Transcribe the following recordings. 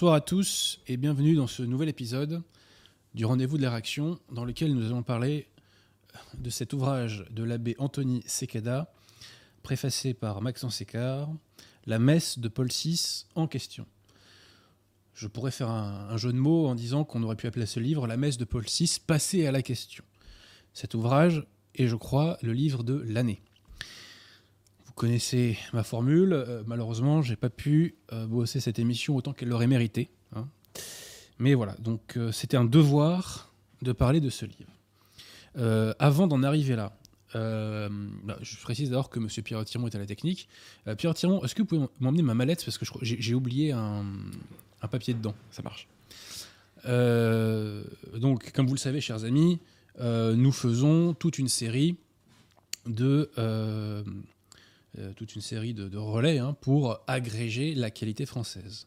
Bonsoir à tous et bienvenue dans ce nouvel épisode du Rendez-vous de la réaction dans lequel nous allons parler de cet ouvrage de l'abbé Anthony Sekada, préfacé par Maxence Écart, La messe de Paul VI en question. Je pourrais faire un, jeu de mots en disant qu'on aurait pu appeler ce livre La messe de Paul VI passée à la question. Cet ouvrage est, je crois, le livre de l'année connaissez ma formule. Euh, malheureusement, j'ai pas pu euh, bosser cette émission autant qu'elle l'aurait mérité. Hein. Mais voilà, donc euh, c'était un devoir de parler de ce livre. avant d'en arriver là, bah, je précise d'abord que M. Pierre Tiron est à la technique. Pierre Tiron, est-ce que vous pouvez m'emmener ma mallette? Parce que j'ai oublié un, papier dedans. Ça marche. donc, comme vous le savez, chers amis, nous faisons toute une série de euh, toute une série de, relais hein, pour agréger la qualité française.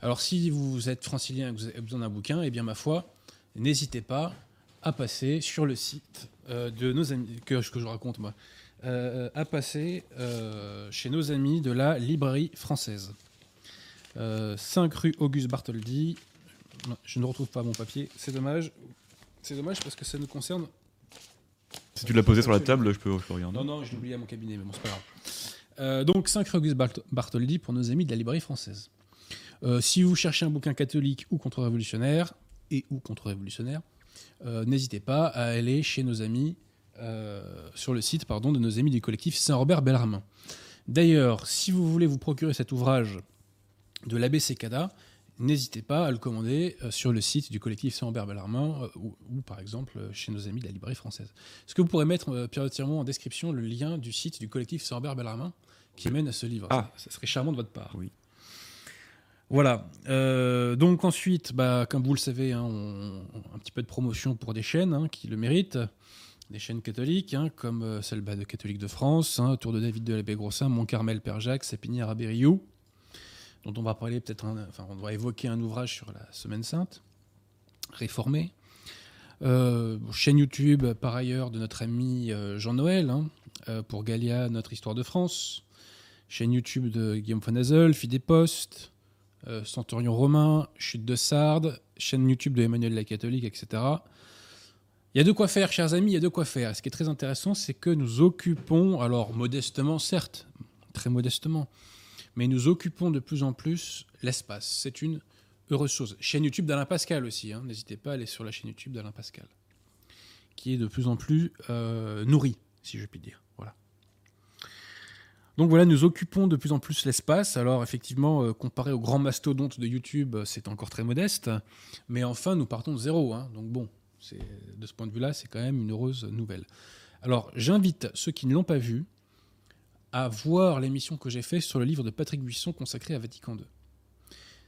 Alors si vous êtes francilien et que vous avez besoin d'un bouquin, eh bien ma foi, n'hésitez pas à passer sur le site euh, de nos amis, que, que je raconte moi, euh, à passer chez nos amis de la librairie française. 5 rue Auguste Bartholdi. je ne retrouve pas mon papier, c'est dommage. C'est dommage parce que ça nous concerne si tu l'as posé sur la table, je peux, je peux regarder. Non, non, je l'ai oublié à mon cabinet, mais bon, c'est pas grave. Euh, donc, 5 Auguste Bartholdi pour nos amis de la librairie française. Euh, si vous cherchez un bouquin catholique ou contre-révolutionnaire, et ou contre-révolutionnaire, euh, n'hésitez pas à aller chez nos amis, sur le site pardon, de nos amis du collectif Saint-Robert Bellarmin. D'ailleurs, si vous voulez vous procurer cet ouvrage de l'abbé Secada, n'hésitez pas à le commander euh, sur le site du collectif Saint-Ambert Bellarmin euh, ou, par exemple euh, chez nos amis de la librairie française. Est-ce que vous pourrez mettre périodiquement en description le lien du site du collectif Saint-Ambert Bellarmin qui mène à ce livre? Ah, ça, serait charmant de votre part. Oui. Voilà. donc ensuite, bah, comme vous le savez, hein, un petit peu de promotion pour des chaînes hein, qui le méritent. Des chaînes catholiques, hein, comme celle bah, de Catholique de France, Tour de David de l'abbé Grossin, Mont-Carmel, Père Jacques, Sépinière, Abériou dont on va parler peut-être, enfin, on va évoquer un ouvrage sur la Semaine Sainte, réformée. Euh, chaîne YouTube, par ailleurs, de notre ami euh, Jean-Noël, hein, euh, pour Galia, notre histoire de France. Chaîne YouTube de Guillaume Fonazel, Fidé Post, Centurion Romain, Chute de Sardes, chaîne YouTube de Emmanuel la Catholique, etc. Il y a de quoi faire, chers amis, il y a de quoi faire. Ce qui est très intéressant, c'est que nous occupons, alors modestement, certes, très modestement, mais nous occupons de plus en plus l'espace. C'est une heureuse chose. Chaîne YouTube d'Alain Pascal aussi, hein. n'hésitez pas à aller sur la chaîne YouTube d'Alain Pascal, qui est de plus en plus euh, nourrie, si je puis dire. Voilà. Donc voilà, nous occupons de plus en plus l'espace. Alors effectivement, euh, comparé aux grands mastodontes de YouTube, c'est encore très modeste, mais enfin, nous partons de zéro. Hein. Donc bon, de ce point de vue-là, c'est quand même une heureuse nouvelle. Alors j'invite ceux qui ne l'ont pas vu à voir l'émission que j'ai faite sur le livre de Patrick Buisson consacré à Vatican II.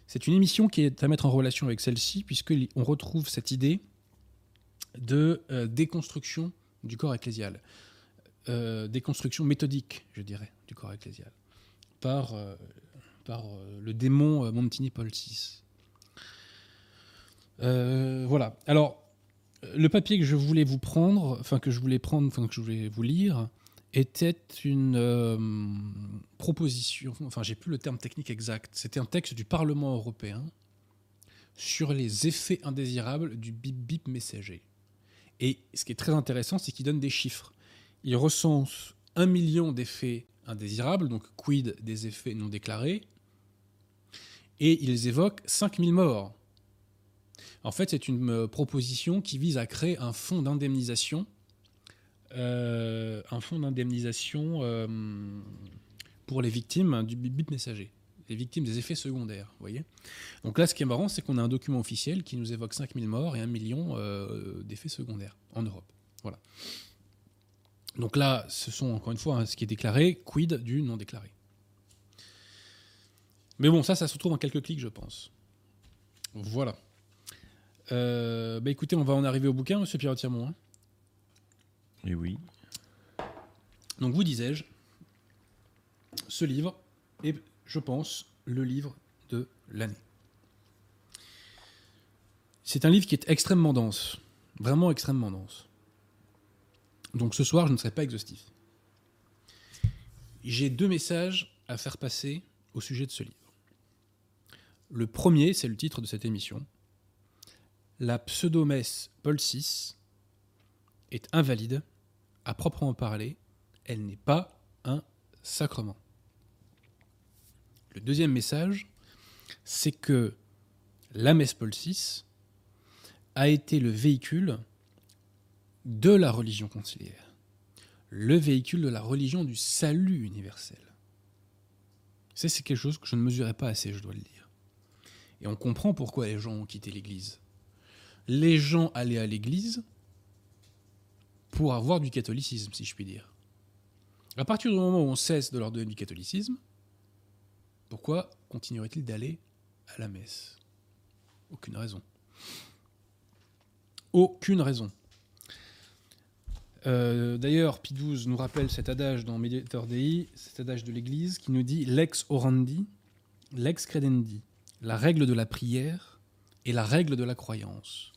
C'est une émission qui est à mettre en relation avec celle-ci, puisqu'on retrouve cette idée de euh, déconstruction du corps ecclésial, euh, déconstruction méthodique, je dirais, du corps ecclésial, par, euh, par le démon Montini Paul VI. voilà. Alors, le papier que je voulais vous prendre, enfin que je voulais prendre, enfin que je voulais vous lire, était une euh, proposition, enfin j'ai plus le terme technique exact, c'était un texte du Parlement européen sur les effets indésirables du bip bip messager. Et ce qui est très intéressant, c'est qu'il donne des chiffres. Il recense un million d'effets indésirables, donc quid des effets non déclarés, et ils évoquent 5000 morts. En fait, c'est une euh, proposition qui vise à créer un fonds d'indemnisation, un fonds d'indemnisation euh, pour les victimes du bip messager, les victimes des effets secondaires. Voyez Donc là, ce qui est marrant, c'est qu'on a un document officiel qui nous évoque 5000 morts et 1 million d'effets secondaires en Europe. Voilà. Donc là, ce sont encore une fois hein, ce qui est déclaré, quid du non déclaré. Mais bon, ça, ça se retrouve en quelques clics, je pense. Voilà. Euh, bah écoutez, on va en arriver au bouquin, monsieur Pierre Tirmont. Et oui. Donc, vous disais-je, ce livre est, je pense, le livre de l'année. C'est un livre qui est extrêmement dense, vraiment extrêmement dense. Donc ce soir, je ne serai pas exhaustif. J'ai deux messages à faire passer au sujet de ce livre. Le premier, c'est le titre de cette émission. La pseudomesse Paul VI est invalide. À proprement parler, elle n'est pas un sacrement. Le deuxième message, c'est que la messe Paul VI a été le véhicule de la religion conciliaire, le véhicule de la religion du salut universel. c'est quelque chose que je ne mesurais pas assez, je dois le dire. Et on comprend pourquoi les gens ont quitté l'Église. Les gens allaient à l'Église pour avoir du catholicisme, si je puis dire. À partir du moment où on cesse de leur donner du catholicisme, pourquoi continuerait-il d'aller à la messe? Aucune raison. Aucune raison. Euh, d'ailleurs, Pie XII nous rappelle cet adage dans Mediator Dei, cet adage de l'Église qui nous dit lex orandi, lex credendi, la règle de la prière et la règle de la croyance.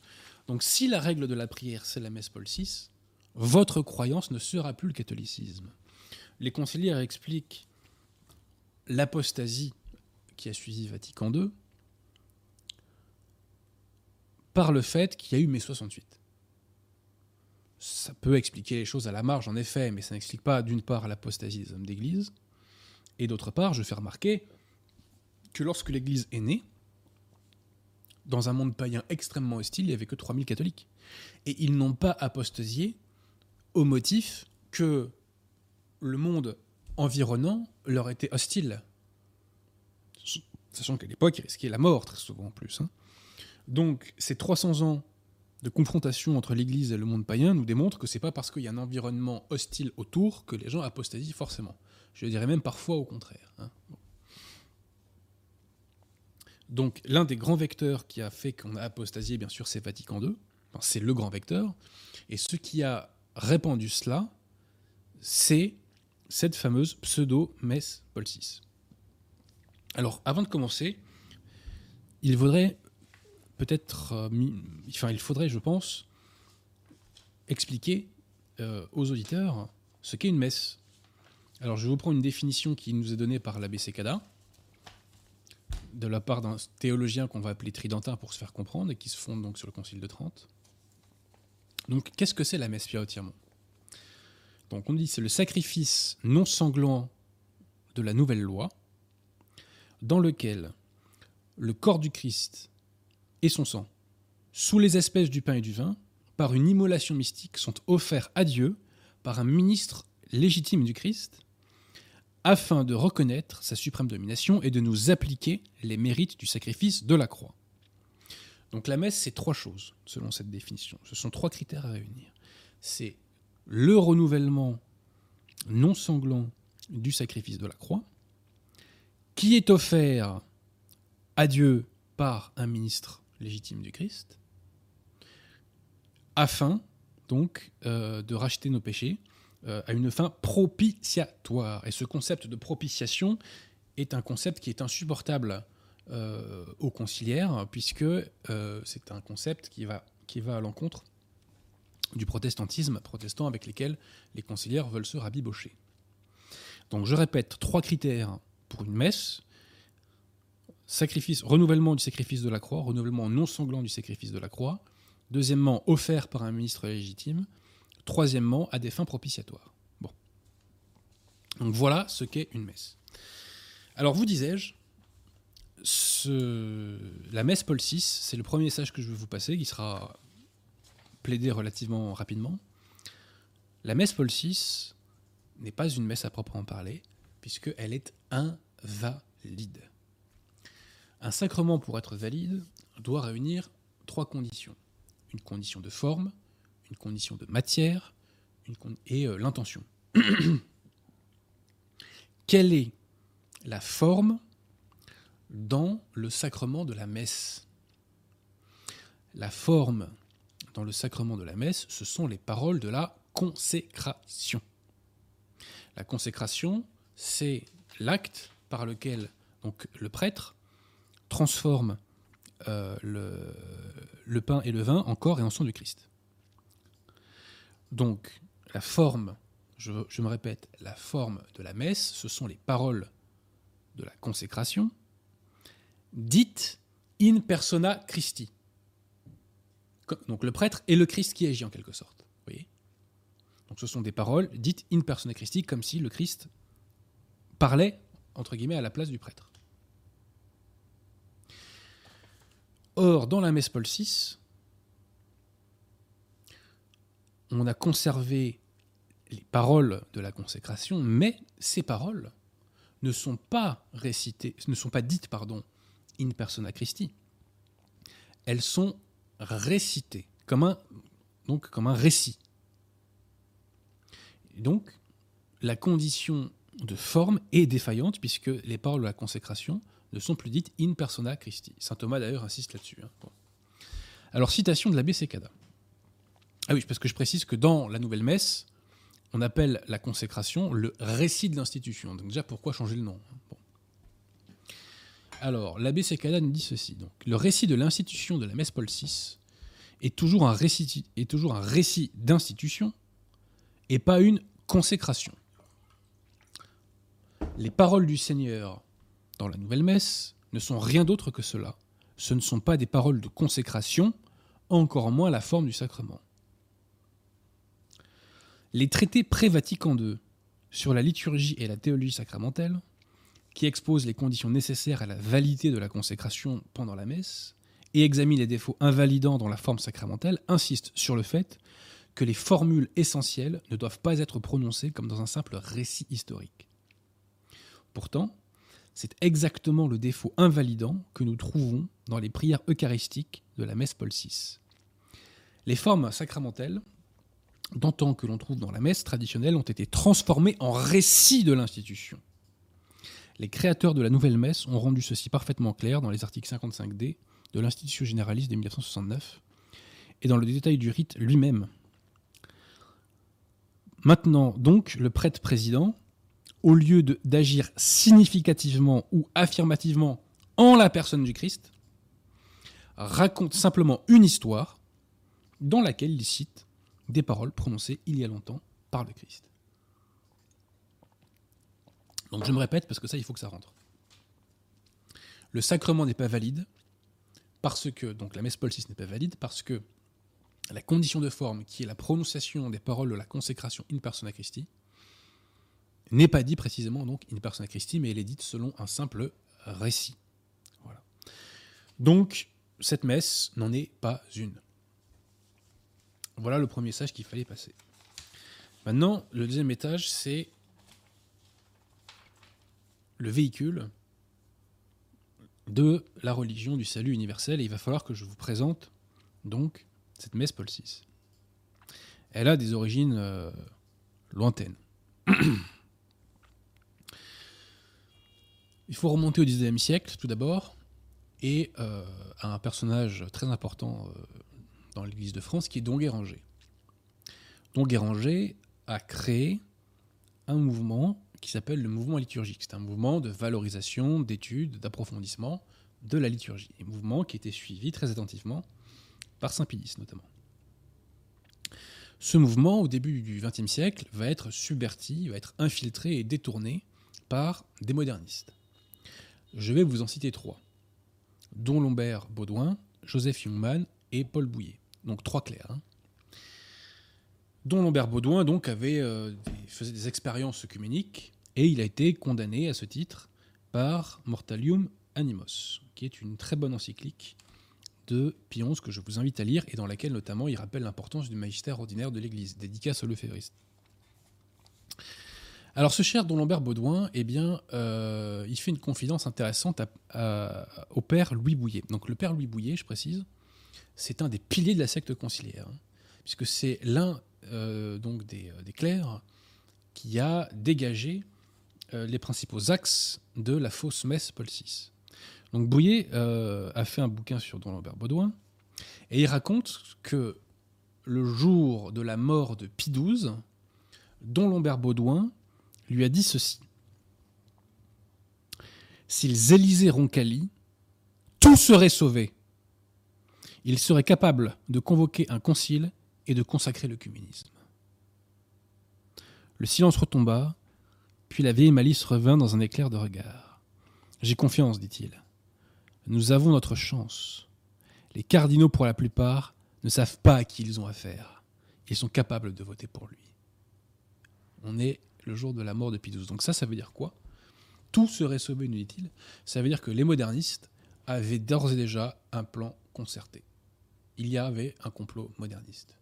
Donc si la règle de la prière, c'est la messe Paul VI, votre croyance ne sera plus le catholicisme. Les conciliaires expliquent l'apostasie qui a suivi Vatican II par le fait qu'il y a eu mai 68 ça peut expliquer les choses à la marge, en effet, mais ça n'explique pas, d'une part, l'apostasie des hommes d'Église, et d'autre part, je fais remarquer que lorsque l'Église est née, dans un monde païen extrêmement hostile, il n'y avait que 3000 catholiques. Et ils n'ont pas apostasié au motif que le monde environnant leur était hostile. Sachant qu'à l'époque, ils risquaient la mort très souvent en plus. Hein. Donc ces 300 ans de confrontation entre l'Église et le monde païen nous démontre que c'est pas parce qu'il y a un environnement hostile autour que les gens apostasient forcément. Je dirais même parfois au contraire. Hein. Donc l'un des grands vecteurs qui a fait qu'on a apostasié, bien sûr, c'est Vatican II. c'est le grand vecteur. Et ce qui a répandu cela, c'est cette fameuse pseudo-messe Paul VI. Alors, avant de commencer, il vaudrait peut-être, euh, enfin, il faudrait, je pense, expliquer euh, aux auditeurs ce qu'est une messe. Alors, je vous prends une définition qui nous est donnée par l'abbé Secada, de la part d'un théologien qu'on va appeler Tridentin pour se faire comprendre et qui se fonde donc sur le Concile de Trente. Donc, qu'est-ce que c'est la messe Pierre Donc, on dit c'est le sacrifice non sanglant de la nouvelle loi, dans lequel le corps du Christ et son sang, sous les espèces du pain et du vin, par une immolation mystique, sont offerts à Dieu par un ministre légitime du Christ, afin de reconnaître sa suprême domination et de nous appliquer les mérites du sacrifice de la croix. Donc la messe, c'est trois choses, selon cette définition. Ce sont trois critères à réunir. C'est le renouvellement non sanglant du sacrifice de la croix, qui est offert à Dieu par un ministre légitime du Christ, afin donc euh, de racheter nos péchés euh, à une fin propitiatoire. Et ce concept de propitiation est un concept qui est insupportable euh, aux conciliaires, puisque c'est un concept qui va, qui va à l'encontre du protestantisme protestant avec lesquels les conciliaires veulent se rabibocher. Donc je répète, trois critères pour une messe sacrifice, renouvellement du sacrifice de la croix, renouvellement non sanglant du sacrifice de la croix. Deuxièmement, offert par un ministre légitime. Troisièmement, à des fins propitiatoires. Bon. Donc voilà ce qu'est une messe. Alors vous disais-je, la messe Paul VI, c'est le premier message que je vais vous passer, qui sera plaidé relativement rapidement. La messe Paul VI n'est pas une messe à proprement parler, puisqu'elle est invalide. Un sacrement, pour être valide, doit réunir trois conditions. Une condition de forme, une condition de matière et euh, l'intention. Quelle est la forme dans le sacrement de la messe La forme dans le sacrement de la messe, ce sont les paroles de la consécration. La consécration, c'est l'acte par lequel donc, le prêtre transforme euh, le, pain et le vin en corps et en sang du Christ. Donc, la forme, je, me répète, la forme de la messe, ce sont les paroles de la consécration, dites in persona Christi. Donc le prêtre est le Christ qui agit en quelque sorte. Voyez? Donc ce sont des paroles dites in persona Christi, comme si le Christ parlait, entre guillemets, à la place du prêtre. Or, dans la messe Paul VI, on a conservé les paroles de la consécration, mais ces paroles ne sont pas récitées, ne sont pas dites, pardon, in persona Christi. Elles sont récitées comme un, récit. donc, la condition de forme est défaillante puisque les paroles de la consécration ne sont plus dites in persona Christi. Saint Thomas d'ailleurs insiste là-dessus. Hein. Alors, citation de l'abbé Secada. Ah oui, parce que je précise que dans la nouvelle messe, on appelle la consécration le récit de l'institution. Donc déjà, pourquoi changer le nom hein, Alors, l'abbé Secada nous dit ceci. Donc, le récit de l'institution de la messe Paul VI est toujours un récit, est toujours un récit d'institution et pas une consécration. Les paroles du Seigneur dans la nouvelle messe ne sont rien d'autre que cela. Ce ne sont pas des paroles de consécration, encore moins la forme du sacrement. Les traités pré-Vatican II sur la liturgie et la théologie sacramentelle, qui exposent les conditions nécessaires à la validité de la consécration pendant la messe, et examinent les défauts invalidants dans la forme sacramentelle, insistent sur le fait que les formules essentielles ne doivent pas être prononcées comme dans un simple récit historique. Pourtant, c'est exactement le défaut invalidant que nous trouvons dans les prières eucharistiques de la messe Paul VI. Les formes sacramentelles, d'antan que l'on trouve dans la messe traditionnelle, ont été transformées en récits de l'institution. Les créateurs de la nouvelle messe ont rendu ceci parfaitement clair dans les articles 55D de l'Institution généraliste de 1969 et dans le détail du rite lui-même. Maintenant, donc, le prêtre président au lieu d'agir significativement ou affirmativement en la personne du Christ, raconte simplement une histoire dans laquelle il cite des paroles prononcées il y a longtemps par le Christ. Donc je me répète parce que ça, il faut que ça rentre. Le sacrement n'est pas valide parce que, donc la messe Paul VI n'est pas valide parce que la condition de forme, qui est la prononciation des paroles de la consécration in persona Christi, n'est pas dit précisément donc in persona Christi, mais elle est dite selon un simple récit. Voilà. Donc, cette messe n'en est pas une. Voilà le premier message qu'il fallait passer. Maintenant, le deuxième étage, c'est le véhicule de la religion du salut universel. Et il va falloir que je vous présente donc cette messe Paul VI. Elle a des origines euh, lointaines. Il faut remonter au XIXe siècle tout d'abord et euh, à un personnage très important euh, dans l'Église de France qui est Don Guéranger. Don Guéranger a créé un mouvement qui s'appelle le mouvement liturgique. C'est un mouvement de valorisation, d'étude, d'approfondissement de la liturgie. Un mouvement qui été suivi très attentivement par Saint Pilice notamment. Ce mouvement, au début du XXe siècle, va être subverti, va être infiltré et détourné par des modernistes. Je vais vous en citer trois. Don Lombert Baudouin, Joseph Jungmann et Paul Bouillet. Donc trois clercs. Hein. Don Lombert Baudouin donc avait, euh, faisait des expériences œcuméniques Et il a été condamné à ce titre par Mortalium Animos, qui est une très bonne encyclique de Pie XI que je vous invite à lire et dans laquelle notamment il rappelle l'importance du magistère ordinaire de l'Église, dédicace au Lefévriste. Alors ce cher Don Lambert Baudouin, eh bien, euh, il fait une confidence intéressante au père Louis Bouillet. Donc le père Louis Bouillet, je précise, c'est un des piliers de la secte conciliaire, hein, puisque c'est l'un euh, donc des, euh, des, clercs qui a dégagé les principaux axes de la fausse messe Paul VI. Donc Bouillet a fait un bouquin sur Don Lambert Baudouin, et il raconte que le jour de la mort de Pie XII, Don Lambert Baudouin lui a dit ceci. S'ils élisaient Roncalli, tout serait sauvé. Il serait capable de convoquer un concile et de consacrer le communisme. Le silence retomba, puis la vieille malice revint dans un éclair de regard. J'ai confiance, dit-il. Nous avons notre chance. Les cardinaux, pour la plupart, ne savent pas à qui ils ont affaire. Ils sont capables de voter pour lui. On est le jour de la mort de Pie. Donc ça, ça veut dire quoi? Tout serait sauvé, nous dit-il. Ça veut dire que les modernistes avaient d'ores et déjà un plan concerté. Il y avait un complot moderniste.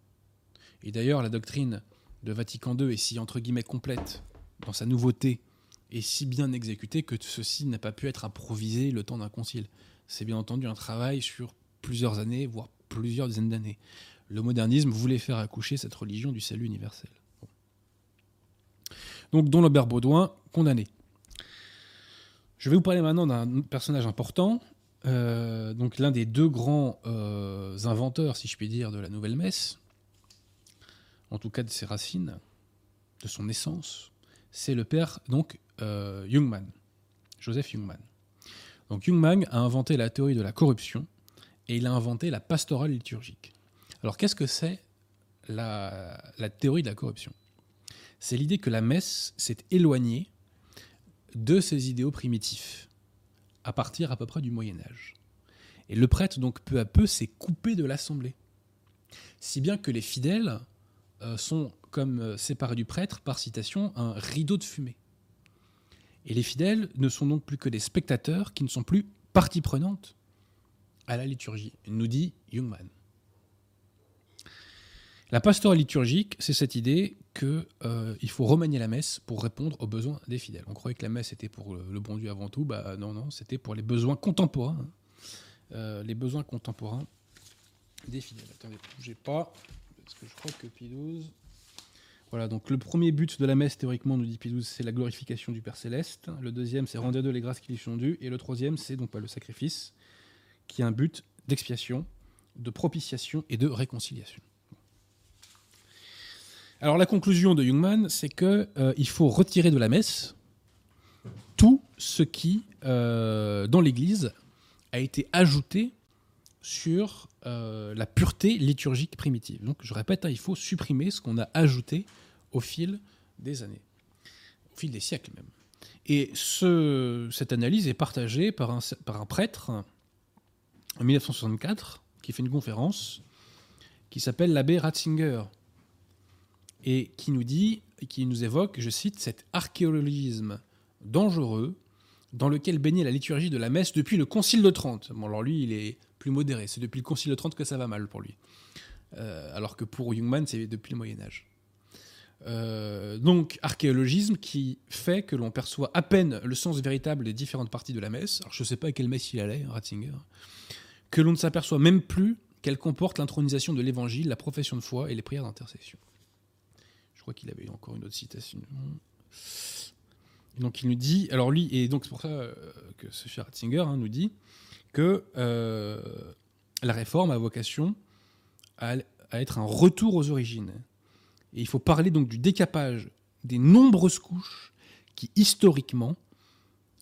Et d'ailleurs, la doctrine de Vatican II est si, entre guillemets, complète dans sa nouveauté et si bien exécutée que ceci n'a pas pu être improvisé le temps d'un concile. C'est bien entendu un travail sur plusieurs années, voire plusieurs dizaines d'années. Le modernisme voulait faire accoucher cette religion du salut universel. Donc, Don Lambert Baudouin, condamné. Je vais vous parler maintenant d'un personnage important, euh, donc l'un des deux grands euh, inventeurs, si je puis dire, de la nouvelle messe, en tout cas de ses racines, de son essence, c'est le père donc euh, Jungmann, Joseph Jungmann. Donc Jungmann a inventé la théorie de la corruption et il a inventé la pastorale liturgique. Alors qu'est-ce que c'est la théorie de la corruption? C'est l'idée que la messe s'est éloignée de ses idéaux primitifs, à partir à peu près du Moyen Âge. Et le prêtre, donc, peu à peu, s'est coupé de l'assemblée. Si bien que les fidèles sont, comme euh, séparés du prêtre, par citation, un rideau de fumée. Et les fidèles ne sont donc plus que des spectateurs qui ne sont plus partie prenante à la liturgie, nous dit Jungmann. La pastorale liturgique, c'est cette idée qu'il euh, faut remanier la messe pour répondre aux besoins des fidèles. On croyait que la messe était pour le, bon Dieu avant tout, bah non, non, c'était pour les besoins contemporains, hein. euh, les besoins contemporains des fidèles. Attendez, bougez pas, parce que je crois que. Voilà, donc le premier but de la messe, théoriquement, nous dit Pie XII, c'est la glorification du Père Céleste. Le deuxième, c'est rendre à Dieu les grâces qui lui sont dues. Et le troisième, c'est donc pas le sacrifice, qui a un but d'expiation, de propitiation et de réconciliation. Alors la conclusion de Jungmann, c'est qu'il euh, faut retirer de la messe tout ce qui, euh, dans l'Église, a été ajouté sur euh, la pureté liturgique primitive. Donc je répète, hein, il faut supprimer ce qu'on a ajouté au fil des années, au fil des siècles même. Et cette analyse est partagée par un, prêtre en 1964 qui fait une conférence qui s'appelle l'abbé Ratzinger et qui nous dit, qui nous évoque, je cite, cet archéologisme dangereux dans lequel baignait la liturgie de la messe depuis le Concile de Trente. Bon, alors lui, il est plus modéré. C'est depuis le Concile de Trente que ça va mal pour lui. Euh, alors que pour Jungmann, c'est depuis le Moyen Âge. Euh, donc, archéologisme qui fait que l'on perçoit à peine le sens véritable des différentes parties de la messe. Alors, je ne sais pas à quelle messe il allait, Ratzinger. Que l'on ne s'aperçoit même plus qu'elle comporte l'intronisation de l'évangile, la profession de foi et les prières d'intercession. Je crois qu'il avait encore une autre citation. donc il nous dit, alors lui, et donc c'est pour ça euh, que ce cher Ratzinger hein, nous dit que euh, la réforme a vocation à, être un retour aux origines. Et il faut parler donc du décapage des nombreuses couches qui, historiquement,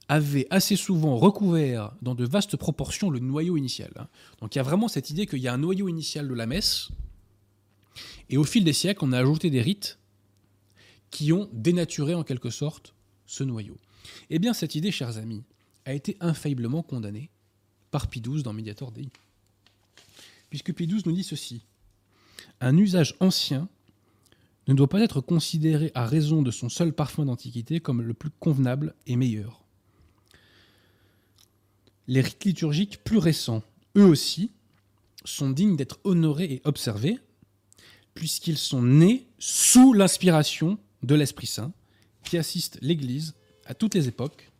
avaient assez souvent recouvert dans de vastes proportions le noyau initial. Donc il y a vraiment cette idée qu'il y a un noyau initial de la messe, et au fil des siècles, on a ajouté des rites qui ont dénaturé en quelque sorte ce noyau. Eh bien, cette idée, chers amis, a été infailliblement condamnée par Pie XII dans Mediator Dei. Puisque Pie XII nous dit ceci Un usage ancien ne doit pas être considéré à raison de son seul parfum d'antiquité comme le plus convenable et meilleur. Les rites liturgiques plus récents, eux aussi, sont dignes d'être honorés et observés, puisqu'ils sont nés sous l'inspiration de l'Esprit Saint, qui assiste l'Église à toutes les époques,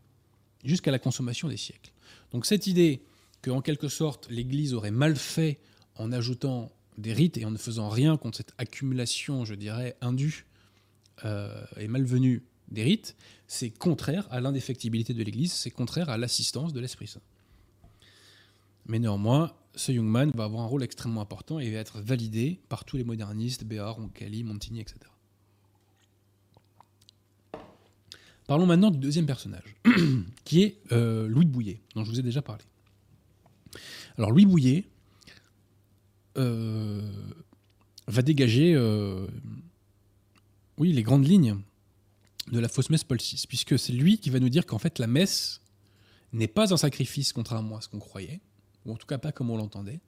jusqu'à la consommation des siècles. Donc cette idée que, en quelque sorte, l'Église aurait mal fait en ajoutant des rites et en ne faisant rien contre cette accumulation, je dirais, indue euh, et malvenue des rites, c'est contraire à l'indéfectibilité de l'Église, c'est contraire à l'assistance de l'Esprit Saint. Mais néanmoins, ce Jungmann va avoir un rôle extrêmement important et va être validé par tous les modernistes, Béard, Roncalli, Montigny, etc. Parlons maintenant du deuxième personnage, qui est euh, Louis Bouillet, dont je vous ai déjà parlé. Alors Louis Bouillet euh, va dégager euh, oui, les grandes lignes de la fausse messe Paul VI, puisque c'est lui qui va nous dire qu'en fait la messe n'est pas un sacrifice contrairement à ce qu'on croyait, ou en tout cas pas comme on l'entendait,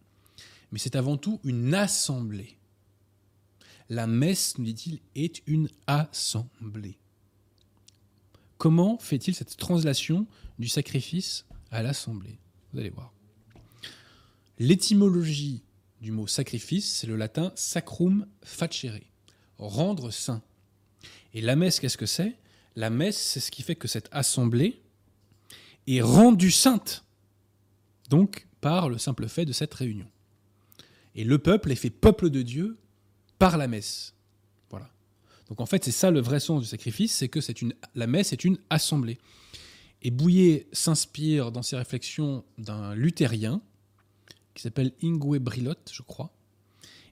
mais c'est avant tout une assemblée. La messe, nous dit-il, est une assemblée. Comment fait-il cette translation du sacrifice à l'assemblée? Vous allez voir. L'étymologie du mot sacrifice, c'est le latin sacrum facere, rendre saint. Et la messe, qu'est-ce que c'est? La messe, c'est ce qui fait que cette assemblée est rendue sainte, donc par le simple fait de cette réunion. Et le peuple est fait peuple de Dieu par la messe. Donc en fait, c'est ça le vrai sens du sacrifice, c'est que c'est une, la messe est une assemblée. Et Bouillet s'inspire dans ses réflexions d'un luthérien qui s'appelle Ingue Brilotte, je crois.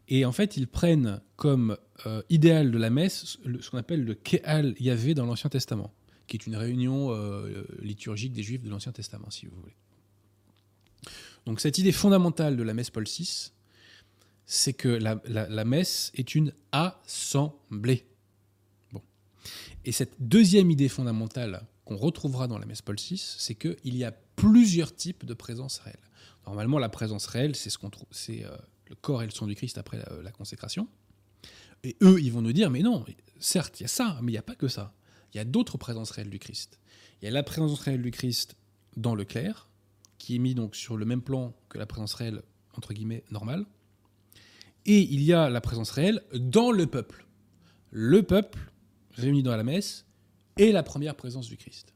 Et en fait, ils prennent comme euh, idéal de la messe ce qu'on appelle le Keal Yahvé dans l'Ancien Testament, qui est une réunion euh, liturgique des Juifs de l'Ancien Testament, si vous voulez. Donc cette idée fondamentale de la messe Paul VI, c'est que la, la messe est une assemblée. Et cette deuxième idée fondamentale qu'on retrouvera dans la messe Paul VI, c'est qu'il y a plusieurs types de présence réelle. Normalement, la présence réelle, c'est ce qu'on trouve, c'est euh, le corps et le sang du Christ après la, consécration. Et eux, ils vont nous dire, mais non, certes, il y a ça, mais il n'y a pas que ça. Il y a d'autres présences réelles du Christ. Il y a la présence réelle du Christ dans le clerc, qui est mis donc sur le même plan que la présence réelle, entre guillemets, normale. Et il y a la présence réelle dans le peuple. Le peuple réunis dans la messe et la première présence du Christ.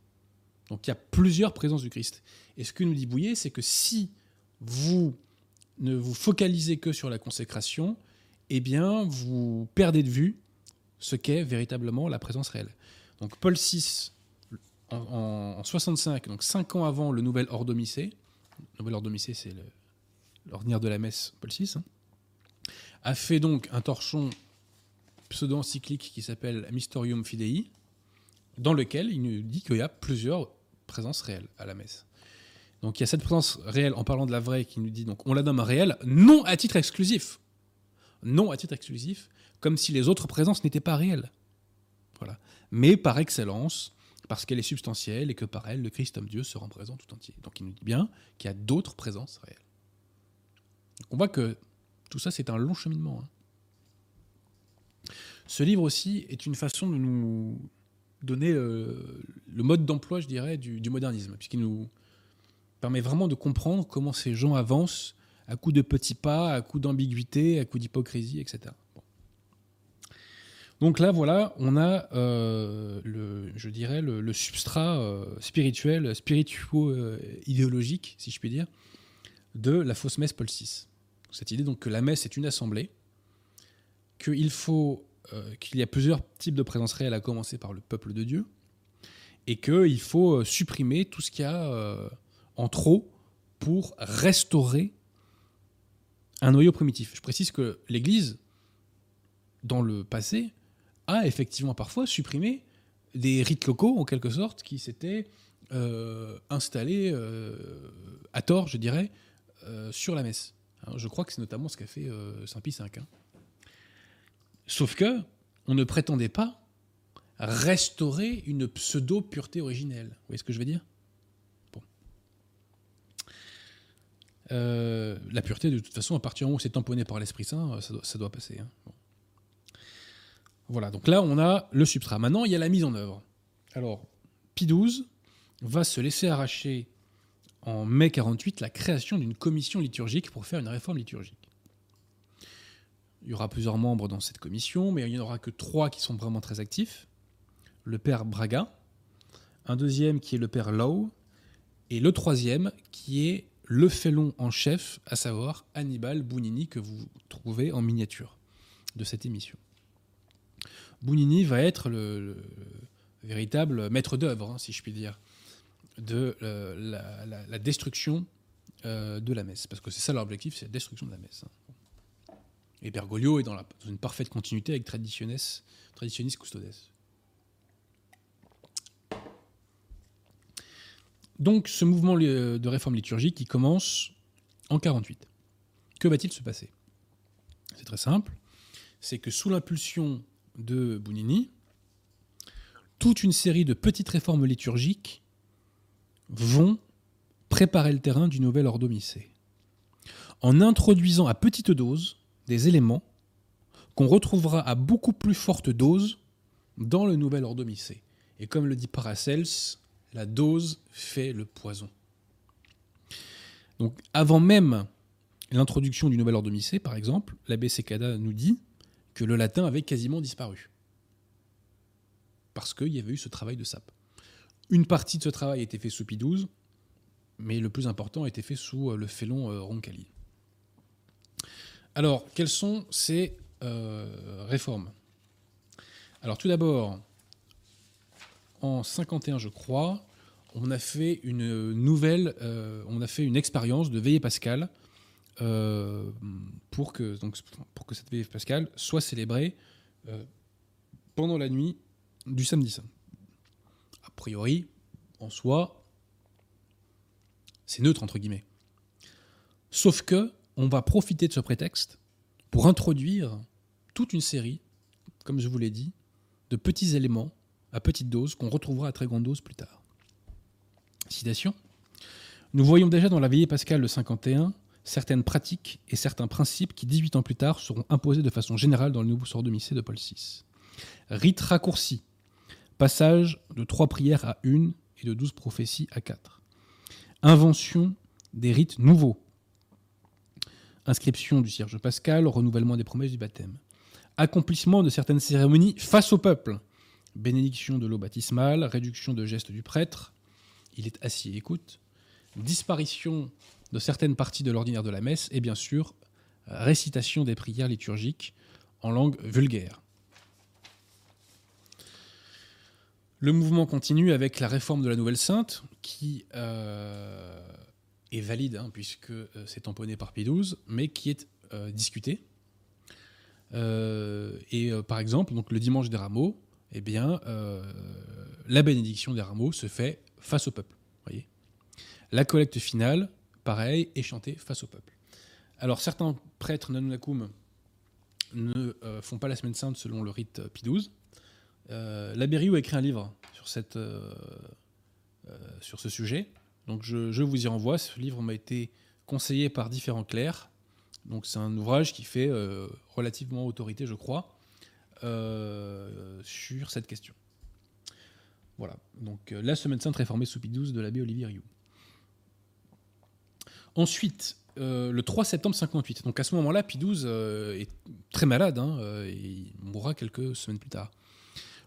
Donc il y a plusieurs présences du Christ. Et ce que nous dit Bouillet, c'est que si vous ne vous focalisez que sur la consécration, eh bien, vous perdez de vue ce qu'est véritablement la présence réelle. Donc Paul VI, en, 65, donc 5 ans avant le nouvel ordomicée, le nouvel ordomicée c'est l'ordinaire de la messe Paul VI, hein, a fait donc un torchon pseudo-encyclique qui s'appelle Mysterium Fidei, dans lequel il nous dit qu'il y a plusieurs présences réelles à la messe. Donc il y a cette présence réelle en parlant de la vraie qui nous dit donc on la nomme réelle, non à titre exclusif. Non à titre exclusif, comme si les autres présences n'étaient pas réelles. Voilà. Mais par excellence, parce qu'elle est substantielle et que par elle, le Christ homme Dieu se rend présent tout entier. Donc il nous dit bien qu'il y a d'autres présences réelles. on voit que tout ça, c'est un long cheminement. Hein. Ce livre aussi est une façon de nous donner euh, le mode d'emploi, je dirais, du, modernisme, puisqu'il nous permet vraiment de comprendre comment ces gens avancent à coup de petits pas, à coup d'ambiguïté, à coup d'hypocrisie, etc. Donc là, voilà, on a, euh, le, je dirais, le, substrat euh, spirituel, spirituo-idéologique, si je puis dire, de la fausse messe Paul VI. Cette idée donc que la messe est une assemblée, qu'il faut euh, qu'il y a plusieurs types de présence réelle, à commencer par le peuple de Dieu, et qu'il faut supprimer tout ce qu'il y a en trop pour restaurer un noyau primitif. Je précise que l'Église, dans le passé, a effectivement parfois supprimé des rites locaux, en quelque sorte, qui s'étaient installés à tort, je dirais, sur la messe. je crois que c'est notamment ce qu'a fait Saint Pie V. Hein. Sauf que on ne prétendait pas restaurer une pseudo-pureté originelle. Vous voyez ce que je veux dire? Euh, la pureté, de toute façon, à partir du moment où c'est tamponné par l'Esprit Saint, ça doit, passer. Hein. Voilà, donc là, on a le substrat. Maintenant, il y a la mise en œuvre. Alors, Pie XII va se laisser arracher en mai 48 la création d'une commission liturgique pour faire une réforme liturgique. Il y aura plusieurs membres dans cette commission, mais il n'y en aura que trois qui sont vraiment très actifs. Le père Braga, un deuxième qui est le père Lowe, et le troisième qui est le félon en chef, à savoir Hannibal Bounini, que vous trouvez en miniature de cette émission. Bounini va être le, véritable maître d'œuvre, hein, si je puis dire, de euh, la, destruction euh, de la messe. Parce que c'est ça leur objectif, c'est la destruction de la messe. Hein. Et Bergoglio est dans, une parfaite continuité avec Traditionis, Traditionis Custodes. Donc ce mouvement de réforme liturgique qui commence en 48. Que va-t-il se passer? C'est très simple. C'est que sous l'impulsion de Bounini, toute une série de petites réformes liturgiques vont préparer le terrain du nouvel ordomicée. En introduisant à petite dose des éléments qu'on retrouvera à beaucoup plus forte dose dans le nouvel ordomicée. Et comme le dit Paracels, la dose fait le poison. Donc avant même l'introduction du nouvel ordomicée, par exemple, l'abbé Secada nous dit que le latin avait quasiment disparu. Parce qu'il y avait eu ce travail de sape. Une partie de ce travail a été fait sous Pie XII, mais le plus important a été fait sous euh, le félon euh, Roncalli. Alors, quelles sont ces euh, réformes? Alors, tout d'abord, en 51, je crois, on a fait une nouvelle, on a fait une expérience de veillée pascale pour, que, donc, pour que cette veillée pascale soit célébrée pendant la nuit du samedi saint. A priori, en soi, c'est neutre entre guillemets. Sauf que on va profiter de ce prétexte pour introduire toute une série, comme je vous l'ai dit, de petits éléments à petite dose qu'on retrouvera à très grande dose plus tard. Citation. Nous voyons déjà dans la veillée pascale de 51 certaines pratiques et certains principes qui, 18 ans plus tard, seront imposés de façon générale dans le nouveau sort de de Paul VI. Rite raccourci, Passage de trois prières à une et de douze prophéties à quatre. Invention des rites nouveaux. Inscription du cierge pascal, renouvellement des promesses du baptême. Accomplissement de certaines cérémonies face au peuple. Bénédiction de l'eau baptismale, réduction de gestes du prêtre. Il est assis et écoute. Disparition de certaines parties de l'ordinaire de la messe et bien sûr récitation des prières liturgiques en langue vulgaire. Le mouvement continue avec la réforme de la Nouvelle Sainte, qui euh, est valide, hein, puisque euh, c'est tamponné par Pie XII, mais qui est euh, discutée. et par exemple, donc, le dimanche des rameaux, eh bien, la bénédiction des rameaux se fait face au peuple. La collecte finale, pareil, est chantée face au peuple. Alors certains prêtres non ne font pas la semaine sainte selon le rite Pie XII, euh, a écrit un livre sur, cette, euh, euh, ce sujet. Donc je, vous y renvoie. Ce livre m'a été conseillé par différents clercs. Donc c'est un ouvrage qui fait euh, relativement autorité, je crois, sur cette question. Voilà. Donc la semaine sainte réformée sous Pie de l'abbé Olivier Rioux. Ensuite, le 3 septembre 58. Donc à ce moment-là, Pie XII est très malade hein, et il mourra quelques semaines plus tard.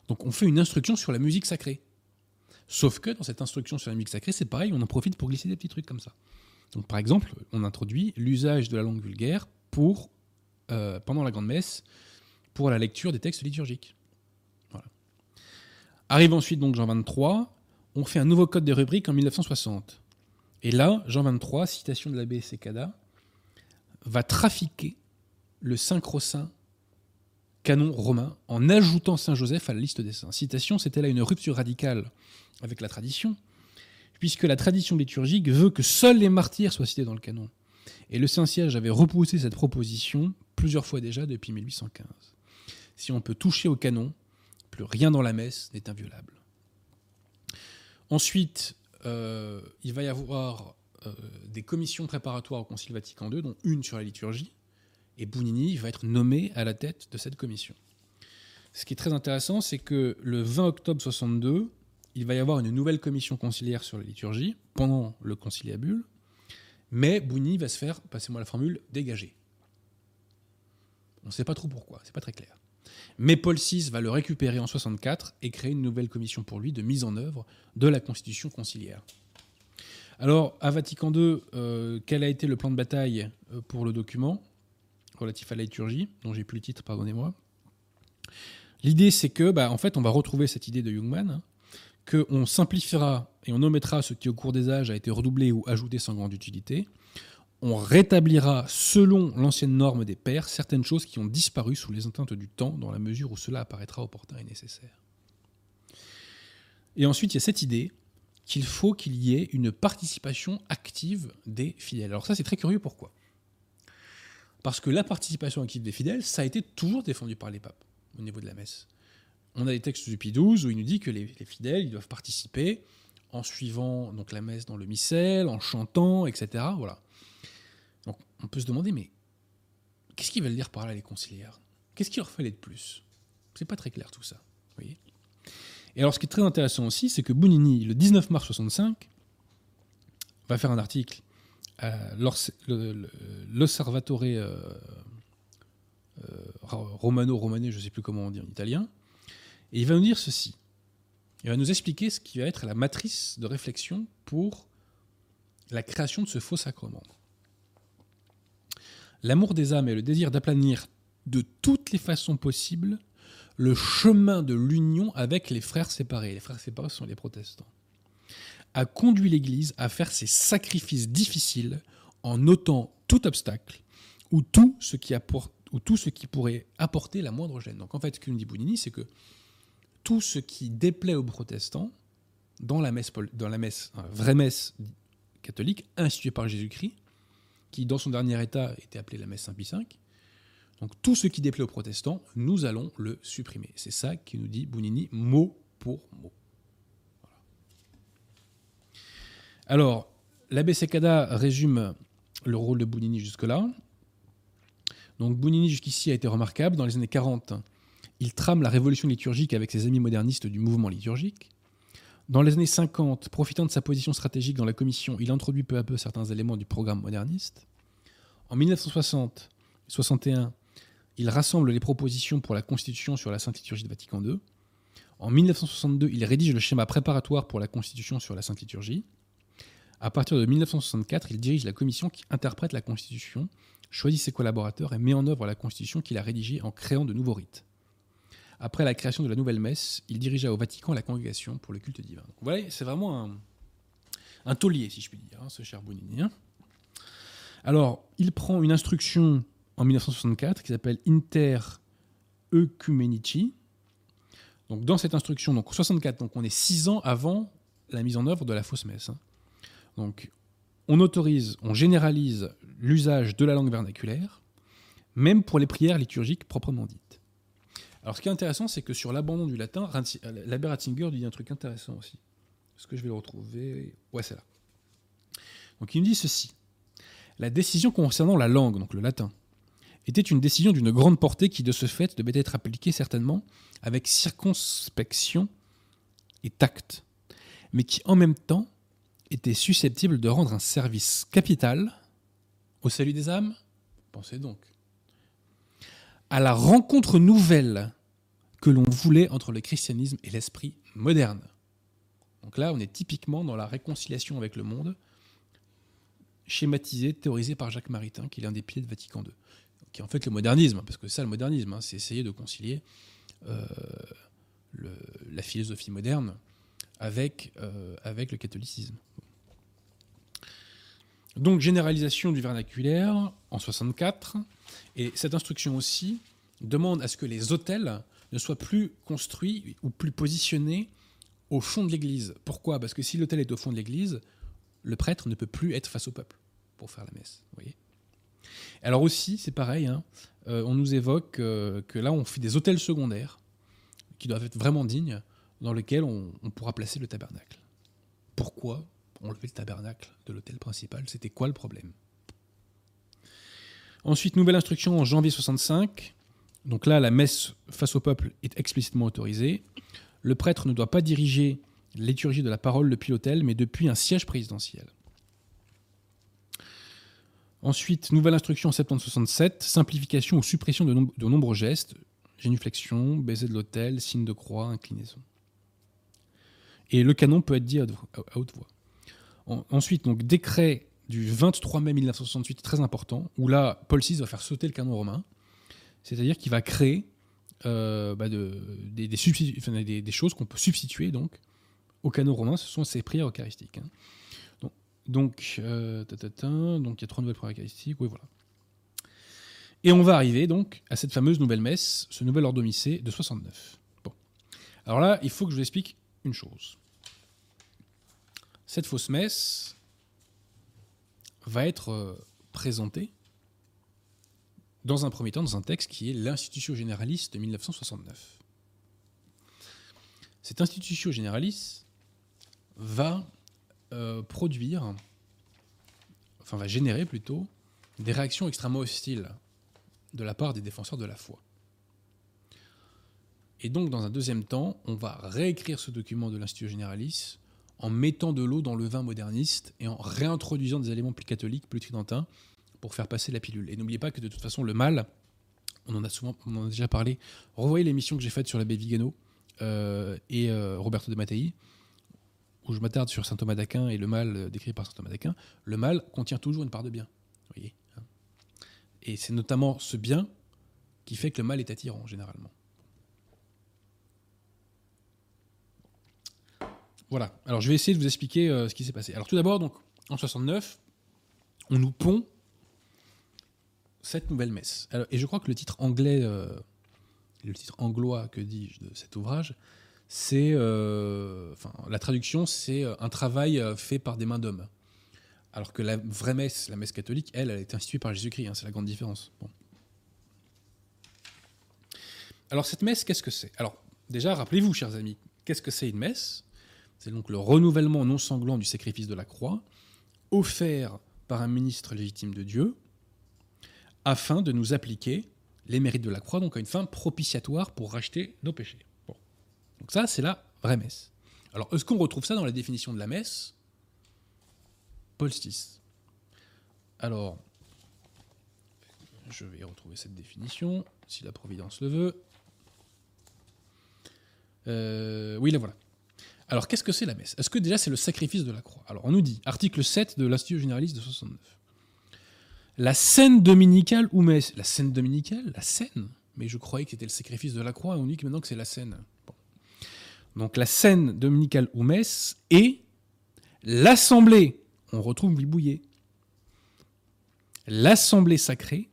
Donc on fait une instruction sur la musique sacrée. Sauf que dans cette instruction sur la musique sacrée, c'est pareil, on en profite pour glisser des petits trucs comme ça. Donc par exemple, on introduit l'usage de la langue vulgaire pour, euh, pendant la grande messe pour la lecture des textes liturgiques. Arrive ensuite donc Jean 23, on fait un nouveau code des rubriques en 1960. Et là, Jean 23, citation de l'abbé Secada, va trafiquer le synchro-saint canon romain en ajoutant Saint Joseph à la liste des saints. Citation, c'était là une rupture radicale avec la tradition, puisque la tradition liturgique veut que seuls les martyrs soient cités dans le canon. Et le Saint-Siège avait repoussé cette proposition plusieurs fois déjà depuis 1815. Si on peut toucher au canon, plus rien dans la messe n'est inviolable. Ensuite, euh, il va y avoir euh, des commissions préparatoires au Concile Vatican II, dont une sur la liturgie, et Bounini va être nommé à la tête de cette commission. Ce qui est très intéressant, c'est que le 20 octobre 62, il va y avoir une nouvelle commission conciliaire sur la liturgie pendant le conciliabule, mais Bouni va se faire, passez-moi la formule, dégager. On ne sait pas trop pourquoi, c'est pas très clair. Mais Paul VI va le récupérer en 64 et créer une nouvelle commission pour lui de mise en œuvre de la constitution conciliaire. Alors, à Vatican II, euh, quel a été le plan de bataille euh, pour le document relatif à la liturgie, dont j'ai plus le titre, pardonnez-moi? L'idée, c'est que, bah, en fait, on va retrouver cette idée de Jungmann, hein, qu'on simplifiera et on omettra ce qui, au cours des âges, a été redoublé ou ajouté sans grande utilité. On rétablira, selon l'ancienne norme des pères, certaines choses qui ont disparu sous les atteintes du temps, dans la mesure où cela apparaîtra opportun et nécessaire. Et ensuite, il y a cette idée qu'il faut qu'il y ait une participation active des fidèles. Alors ça, c'est très curieux, pourquoi? Parce que la participation active des fidèles, ça a été toujours défendu par les papes au niveau de la messe. On a des textes du Pie XII où il nous dit que les, fidèles ils doivent participer en suivant donc la messe dans le missel, en chantant, etc. Voilà. Donc on peut se demander, mais qu'est-ce qu'ils veulent dire par là les conciliaires? Qu'est-ce qu'il leur fallait de plus? C'est pas très clair tout ça. Et alors, ce qui est très intéressant aussi, c'est que Bounini, le 19 mars 65, va faire un article à l'Osservatore euh, euh, Romano-Romanais, je ne sais plus comment on dit en italien, et il va nous dire ceci. Il va nous expliquer ce qui va être la matrice de réflexion pour la création de ce faux sacrement. L'amour des âmes et le désir d'aplanir de toutes les façons possibles le chemin de l'union avec les frères séparés. Les frères séparés sont les protestants. A conduit l'Église à faire ces sacrifices difficiles en ôtant tout obstacle ou tout ce qui, ou tout ce qui pourrait apporter la moindre gêne. Donc en fait, ce que nous dit Bounini, c'est que tout ce qui déplaît aux protestants, dans la messe, dans la messe, vraie messe catholique, instituée par Jésus-Christ, qui dans son dernier état était appelée la messe Saint-Pie V, donc tout ce qui déplaît aux protestants, nous allons le supprimer. C'est ça qui nous dit Bounini mot pour mot. Alors, l'abbé Secada résume le rôle de Bounini jusque-là. Donc Bounini jusqu'ici a été remarquable. Dans les années 40, il trame la révolution liturgique avec ses amis modernistes du mouvement liturgique. Dans les années 50, profitant de sa position stratégique dans la commission, il introduit peu à peu certains éléments du programme moderniste. En 1960, 61, il rassemble les propositions pour la Constitution sur la Sainte Liturgie de Vatican II. En 1962, il rédige le schéma préparatoire pour la Constitution sur la Sainte Liturgie. À partir de 1964, il dirige la commission qui interprète la Constitution, choisit ses collaborateurs et met en œuvre la Constitution qu'il a rédigée en créant de nouveaux rites. Après la création de la nouvelle messe, il dirigea au Vatican la congrégation pour le culte divin. Donc, voilà, c'est vraiment un, taulier, si je puis dire, hein, ce cher Bonini. Hein. Alors, il prend une instruction en 1964 qui s'appelle Inter Ecumenici. Donc dans cette instruction, donc 64, donc on est six ans avant la mise en œuvre de la fausse messe. Hein. Donc on autorise, on généralise l'usage de la langue vernaculaire, même pour les prières liturgiques proprement dites. Alors ce qui est intéressant, c'est que sur l'abandon du latin, l'abbé Ratzinger dit un truc intéressant aussi. Est-ce que je vais le retrouver Ouais, c'est là. Donc il nous dit ceci. La décision concernant la langue, donc le latin, était une décision d'une grande portée qui, de ce fait, devait être appliquée certainement avec circonspection et tact, mais qui en même temps était susceptible de rendre un service capital au salut des âmes Pensez donc. À la rencontre nouvelle que l'on voulait entre le christianisme et l'esprit moderne. Donc là, on est typiquement dans la réconciliation avec le monde, schématisée, théorisée par Jacques Maritain, qui est l'un des piliers de Vatican II qui est en fait le modernisme, parce que ça, le modernisme, hein, c'est essayer de concilier euh, la philosophie moderne avec, euh, avec le catholicisme. Donc, généralisation du vernaculaire en 64, et cette instruction aussi demande à ce que les hôtels ne soient plus construits ou plus positionnés au fond de l'église. Pourquoi? Parce que si l'hôtel est au fond de l'église, le prêtre ne peut plus être face au peuple pour faire la messe. Alors aussi, c'est pareil, hein, euh, on nous évoque euh, que là, on fait des hôtels secondaires qui doivent être vraiment dignes, dans lesquels on, pourra placer le tabernacle. Pourquoi enlever le tabernacle de l'hôtel principal? C'était quoi le problème? Ensuite, nouvelle instruction en janvier 65. Donc là, la messe face au peuple est explicitement autorisée. Le prêtre ne doit pas diriger la liturgie de la parole depuis l'autel, mais depuis un siège présidentiel. Ensuite, nouvelle instruction en 767, simplification ou suppression de, de nombreux gestes, génuflexion, baiser de l'autel, signe de croix, inclinaison. Et le canon peut être dit à, haute voix. ensuite, donc décret du 23 mai 1968, très important, où là, Paul VI va faire sauter le canon romain, c'est-à-dire qu'il va créer euh, bah, des, choses qu'on peut substituer donc au canon romain, ce sont ces prières eucharistiques. Hein. Donc, euh, donc il y a trois nouvelles prières eucharistiques, oui voilà. Et on va arriver donc à cette fameuse nouvelle messe, ce nouvel ordre domicé de 69. Bon. Alors là, il faut que je vous explique une chose. Cette fausse messe va être euh, présentée dans un premier temps dans un texte qui est l'Institution généraliste de 1969. Cette Institution généraliste va euh, produire, enfin va générer plutôt, des réactions extrêmement hostiles de la part des défenseurs de la foi. Et donc, dans un deuxième temps, on va réécrire ce document de l'Institut Généraliste en mettant de l'eau dans le vin moderniste et en réintroduisant des éléments plus catholiques, plus tridentins, pour faire passer la pilule. Et n'oubliez pas que de toute façon, le mal, on en a souvent on en a déjà parlé. Revoyez l'émission que j'ai faite sur l'abbé Vigano euh, et euh, Roberto de Mattei, où je m'attarde sur saint Thomas d'Aquin et le mal euh, décrit par saint Thomas d'Aquin. Le mal contient toujours une part de bien. Hein. et c'est notamment ce bien qui fait que le mal est attirant, généralement. Voilà. Alors je vais essayer de vous expliquer euh, ce qui s'est passé. Alors tout d'abord, donc en 69, on nous pond cette nouvelle messe. et je crois que le titre anglais, euh, le titre anglois, que dis-je, de cet ouvrage, c'est, euh, enfin, la traduction, c'est un travail fait par des mains d'hommes. Alors que la vraie messe, la messe catholique, elle, elle a instituée par Jésus-Christ. Hein, c'est la grande différence. Alors cette messe, qu'est-ce que c'est? Alors déjà, rappelez-vous, chers amis, qu'est-ce que c'est une messe? C'est donc le renouvellement non sanglant du sacrifice de la croix, offert par un ministre légitime de Dieu, afin de nous appliquer les mérites de la croix, donc à une fin propitiatoire pour racheter nos péchés. Donc ça, c'est la vraie messe. Alors, est-ce qu'on retrouve ça dans la définition de la messe? Paul VI. Alors, je vais retrouver cette définition, si la Providence le veut. Euh, oui, la voilà. Alors, qu'est-ce que c'est la messe? Est-ce que déjà c'est le sacrifice de la croix? Alors, on nous dit, article 7 de l'Institut généraliste de 69. La scène dominicale ou messe? La scène dominicale La scène Mais je croyais que c'était le sacrifice de la croix et on dit que maintenant que c'est la scène. Donc, la scène dominicale ou messe et l'assemblée. On retrouve Bouillet. L'assemblée sacrée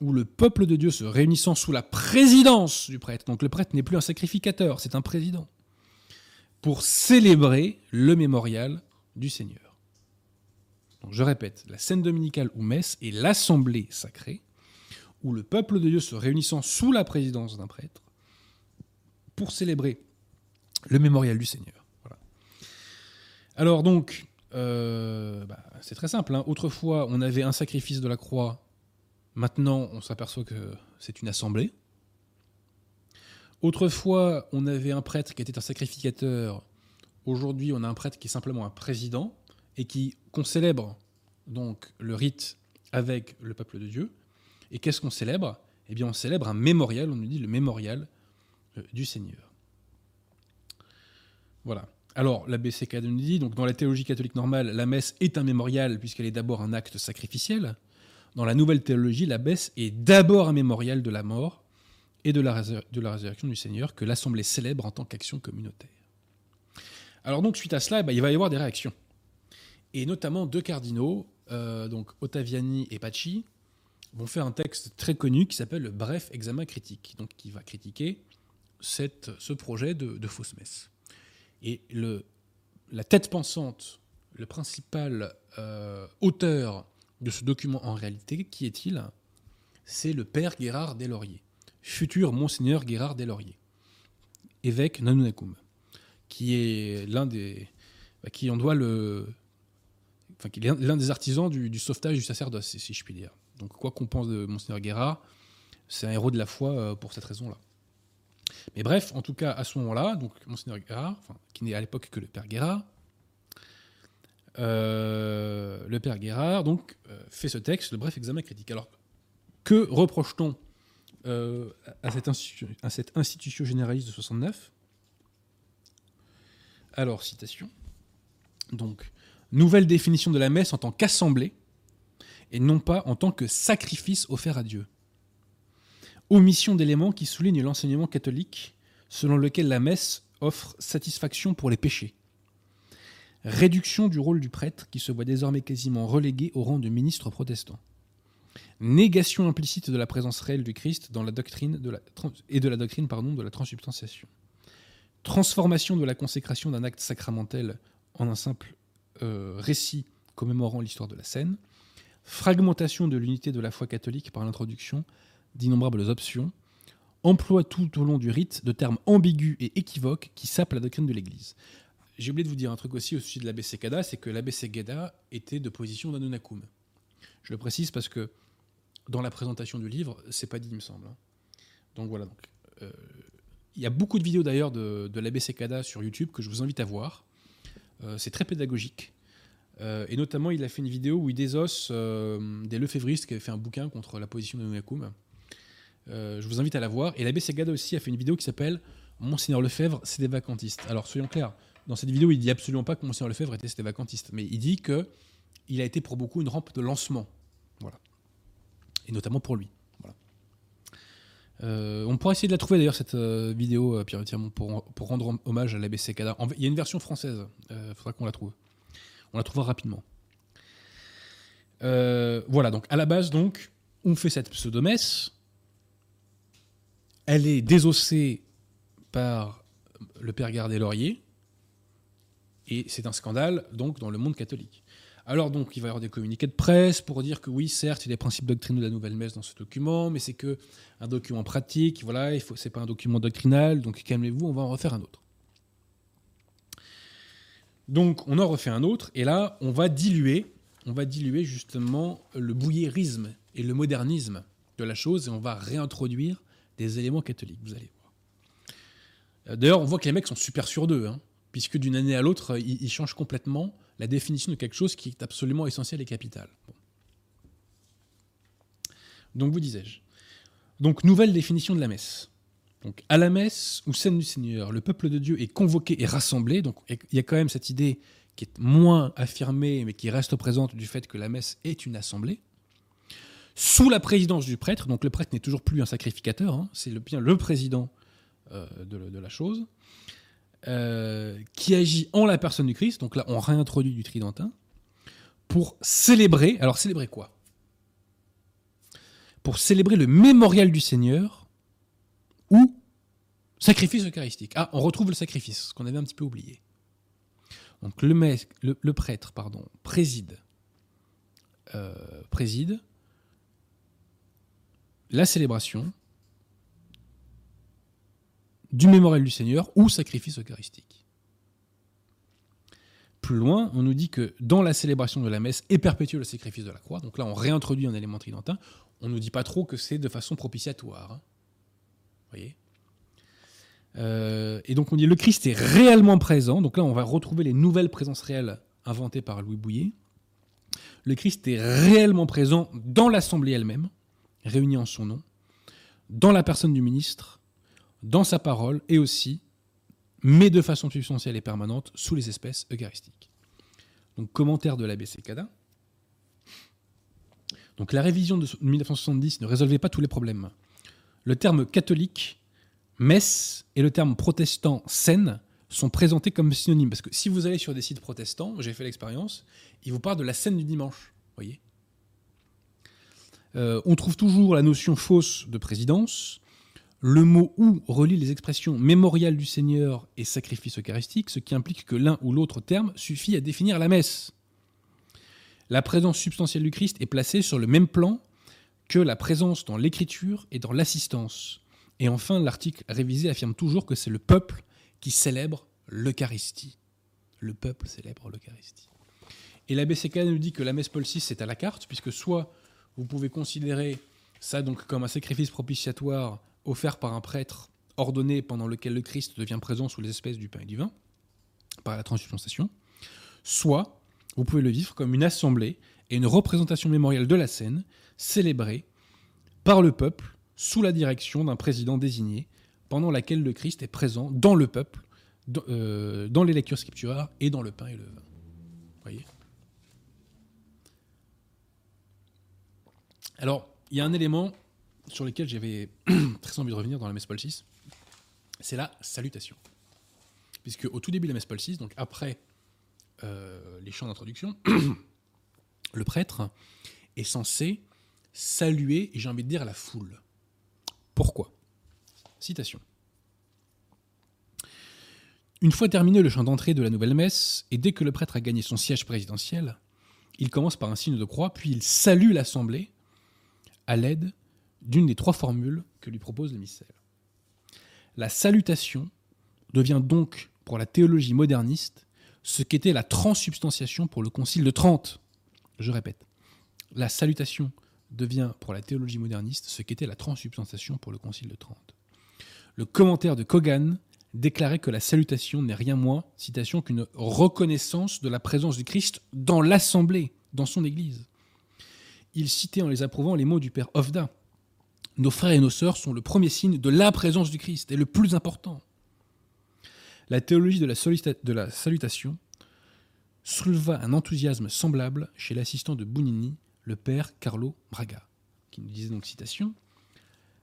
où le peuple de Dieu se réunissant sous la présidence du prêtre. Donc le prêtre n'est plus un sacrificateur, c'est un président pour célébrer le mémorial du Seigneur. je répète, la scène dominicale ou messe est l'assemblée sacrée, où le peuple de Dieu se réunissant sous la présidence d'un prêtre pour célébrer le mémorial du Seigneur. Alors donc, euh, bah, c'est très simple. Hein. Autrefois, on avait un sacrifice de la croix. Maintenant, on s'aperçoit que c'est une assemblée. Autrefois, on avait un prêtre qui était un sacrificateur. Aujourd'hui, on a un prêtre qui est simplement un président et qui qu'on célèbre donc le rite avec le peuple de Dieu. Et qu'est-ce qu'on célèbre? Eh bien, on célèbre un mémorial. On nous dit le mémorial euh, du Seigneur. Voilà. Alors, la BCK nous dit, donc dans la théologie catholique normale, la messe est un mémorial puisqu'elle est d'abord un acte sacrificiel. Dans la nouvelle théologie, la messe est d'abord un mémorial de la mort et de la, résurrection du Seigneur que l'Assemblée célèbre en tant qu'action communautaire. Alors donc, suite à cela, bah, il va y avoir des réactions. Et notamment deux cardinaux, euh, Ottaviani et Paci, vont faire un texte très connu qui s'appelle le Bref examen critique, donc qui va critiquer ce projet de, fausse messe. Et la tête pensante, le principal euh, auteur de ce document en réalité, qui est-il? C'est le père Gérard Deslauriers futur monseigneur Gérard Deslauriers, évêque Nanunakum, qui est l'un des, bah, qui en doit le, enfin, l'un des artisans du, sauvetage du sacerdoce, si je puis dire. Donc quoi qu'on pense de monseigneur Guérard, c'est un héros de la foi euh, pour cette raison-là. Mais bref, en tout cas, à ce moment-là, donc Monseigneur Guérard, qui n'est à l'époque que le père Guérard, euh, le père Guérard donc euh, fait ce texte, le bref examen critique. Alors, que reproche-t-on euh, à, cette institution, à cette institution généraliste de 69 Alors, citation. Donc, nouvelle définition de la messe en tant qu'assemblée et non pas en tant que sacrifice offert à Dieu. Omission d'éléments qui soulignent l'enseignement catholique selon lequel la messe offre satisfaction pour les péchés. Réduction du rôle du prêtre qui se voit désormais quasiment relégué au rang de ministre protestant. Négation implicite de la présence réelle du Christ dans la doctrine et de la doctrine pardon, de la transsubstantiation. Transformation de la consécration d'un acte sacramentel en un simple euh, récit commémorant l'histoire de la scène. Fragmentation de l'unité de la foi catholique par l'introduction d'innombrables options. Emploi tout au long du rite de termes ambigus et équivoques qui sapent la doctrine de l'Église. J'ai oublié de vous dire un truc aussi au sujet de l'abbé Sekada, c'est que l'abbé Sekada était de position d'Anunakum. Je le précise parce que dans la présentation du livre, c'est pas dit, il me semble. hein. Donc voilà. Donc, euh, il y a beaucoup de vidéos d'ailleurs de, l'abbé Sekada sur YouTube que je vous invite à voir. Euh, c'est très pédagogique. Euh, et notamment, il a fait une vidéo où il désosse des lefévristes qui avaient fait un bouquin contre la position de. Euh, je vous invite à la voir. Et l'abbé Segada aussi a fait une vidéo qui s'appelle Monseigneur Lefebvre, c'est des vacantistes. Alors soyons clairs, dans cette vidéo, il dit absolument pas que Monseigneur Lefebvre était des vacantistes, mais il dit que il a été pour beaucoup une rampe de lancement. Voilà. Et notamment pour lui. Voilà. Euh, on pourra essayer de la trouver d'ailleurs, cette euh, vidéo, euh, Pierre pour, pour rendre hommage à Sekada. En- Il y a une version française, il faudra qu'on la trouve. On la trouvera rapidement. Voilà, donc à la base, donc, on fait cette pseudomesse. Elle est désossée par le père Gardet-Laurier. Et c'est un scandale, donc, dans le monde catholique. Alors, donc, il va y avoir des communiqués de presse pour dire que oui, certes, il y a des principes doctrinaux de la nouvelle messe dans ce document, mais c'est que un document pratique, voilà, il c'est pas un document doctrinal, donc calmez-vous, on va en refaire un autre. Donc, on en refait un autre, et là, on va diluer, on va diluer justement le bouillérisme et le modernisme de la chose, et on va réintroduire des éléments catholiques, vous allez voir. Euh, D'ailleurs, on voit que les mecs sont super sûrs d'eux, hein, puisque d'une année à l'autre, ils changent complètement la définition de quelque chose qui est absolument essentiel et capital. Donc, vous disais-je. Donc, nouvelle définition de la messe. Donc, à la messe ou scène du Seigneur, le peuple de Dieu est convoqué et rassemblé. Donc, il y a quand même cette idée qui est moins affirmée, mais qui reste présente du fait que la messe est une assemblée. Sous la présidence du prêtre, donc le prêtre n'est toujours plus un sacrificateur, hein, c'est bien le président euh, de la chose, euh, qui agit en la personne du Christ. Donc là, on réintroduit du tridentin pour célébrer. Alors, célébrer quoi? Pour célébrer le mémorial du Seigneur ou sacrifice eucharistique. Ah, on retrouve le sacrifice, ce qu'on avait un petit peu oublié. Donc le, le prêtre pardon, préside, euh, préside la célébration du mémorial du Seigneur ou sacrifice eucharistique. Plus loin, on nous dit que dans la célébration de la messe est perpétué le sacrifice de la croix. Donc là, on réintroduit un élément tridentin. On ne nous dit pas trop que c'est de façon propitiatoire. hein. Voyez? Euh, Et donc on dit le Christ est réellement présent. Donc là, on va retrouver les nouvelles présences réelles inventées par Louis Bouillet. Le Christ est réellement présent dans l'assemblée elle-même, réunie en son nom, dans la personne du ministre, dans sa parole et aussi, mais de façon substantielle et permanente, sous les espèces eucharistiques. Donc commentaire de l'abbé Secada. Donc la révision de 1970 ne résolvait pas tous les problèmes. Le terme catholique, messe, et le terme protestant, scène, sont présentés comme synonymes. Parce que si vous allez sur des sites protestants, j'ai fait l'expérience, ils vous parlent de la scène du dimanche. voyez Euh, On trouve toujours la notion fausse de présidence. Le mot ou relie les expressions mémorial du Seigneur et sacrifice eucharistique, ce qui implique que l'un ou l'autre terme suffit à définir la messe. La présence substantielle du Christ est placée sur le même plan que la présence dans l'écriture et dans l'assistance. Et enfin, l'article révisé affirme toujours que c'est le peuple qui célèbre l'Eucharistie. Le peuple célèbre l'Eucharistie. Et l'abbé Sekada nous dit que la messe Paul VI, c'est à la carte, puisque soit vous pouvez considérer Ça, donc, comme un sacrifice propitiatoire offert par un prêtre ordonné pendant lequel le Christ devient présent sous les espèces du pain et du vin, par la transubstantiation. Soit, vous pouvez le vivre comme une assemblée et une représentation mémorielle de la scène, célébrée par le peuple sous la direction d'un président désigné, pendant laquelle le Christ est présent dans le peuple, dans, euh, les lectures scripturaires et dans le pain et le vin. Voyez? Alors, il y a un élément sur lequel j'avais très envie de revenir dans la messe Paul VI, c'est la salutation. Puisque au tout début de la messe Paul VI, donc après euh, les chants d'introduction, le prêtre est censé saluer, et j'ai envie de dire, la foule. Pourquoi? Citation. Une fois terminé le chant d'entrée de la nouvelle messe, et dès que le prêtre a gagné son siège présidentiel, il commence par un signe de croix, puis il salue l'assemblée à l'aide d'une des trois formules que lui propose le missel. La salutation devient donc, pour la théologie moderniste, ce qu'était la transsubstantiation pour le Concile de Trente. Je répète, la salutation devient, pour la théologie moderniste, ce qu'était la transsubstantiation pour le Concile de Trente. Le commentaire de Kogan déclarait que la salutation n'est rien moins, citation, qu'une reconnaissance de la présence du Christ dans l'assemblée, dans son Église. Il citait en les approuvant les mots du père Ofda. Nos frères et nos sœurs sont le premier signe de la présence du Christ, et le plus important. La théologie de la, salutation souleva un enthousiasme semblable chez l'assistant de Bounini, le père Carlo Braga, qui nous disait donc citation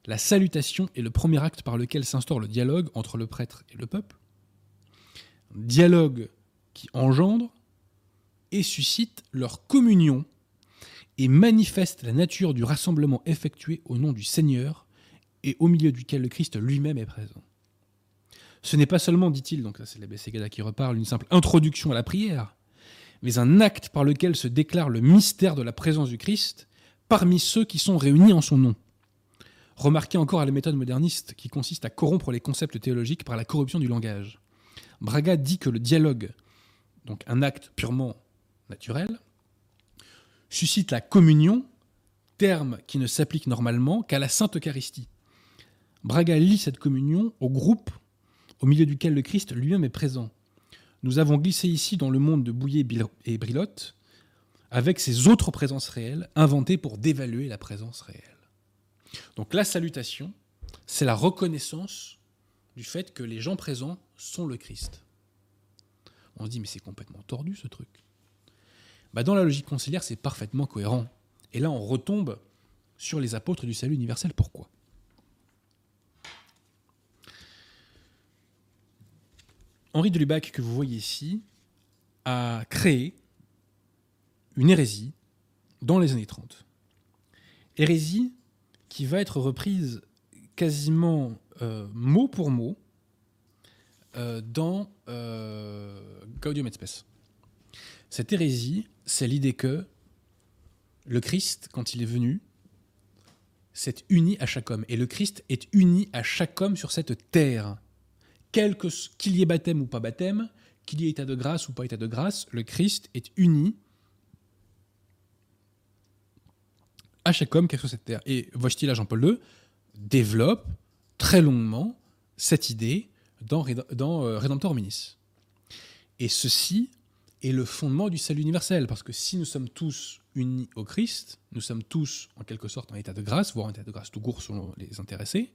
La salutation est le premier acte par lequel s'instaure le dialogue entre le prêtre et le peuple. Dialogue qui engendre et suscite leur communion et manifeste la nature du rassemblement effectué au nom du Seigneur et au milieu duquel le Christ lui-même est présent. Ce n'est pas seulement, dit-il, donc c'est l'Abbé qui reparle, une simple introduction à la prière, mais un acte par lequel se déclare le mystère de la présence du Christ parmi ceux qui sont réunis en son nom. Remarquez encore à la méthode moderniste qui consiste à corrompre les concepts théologiques par la corruption du langage. Braga dit que le dialogue, donc un acte purement naturel, suscite la communion, terme qui ne s'applique normalement qu'à la Sainte Eucharistie. Braga lie cette communion au groupe au milieu duquel le Christ lui-même est présent. Nous avons glissé ici dans le monde de Bouillet et Brilotte avec ces autres présences réelles inventées pour dévaluer la présence réelle. Donc la salutation, c'est la reconnaissance du fait que les gens présents sont le Christ. On se dit mais c'est complètement tordu ce truc. Bah, dans la logique conciliaire, c'est parfaitement cohérent. Et là, on retombe sur les apôtres du salut universel. Pourquoi? Henri de Lubac, que vous voyez ici, a créé une hérésie dans les années 30. Hérésie qui va être reprise quasiment euh, mot pour mot euh, dans euh, Gaudium et Spes. Cette hérésie c'est l'idée que le Christ, quand il est venu, s'est uni à chaque homme. Et le Christ est uni à chaque homme sur cette terre. Qu'il y ait baptême ou pas baptême, qu'il y ait état de grâce ou pas état de grâce, le Christ est uni à chaque homme est sur cette terre. Et Wojtyla Jean-Paul II développe très longuement cette idée dans, dans euh, Redemptor Hominis. Et ceci est le fondement du salut universel. Parce que si nous sommes tous unis au Christ, nous sommes tous en quelque sorte en état de grâce, voire en état de grâce tout court selon les intéressés.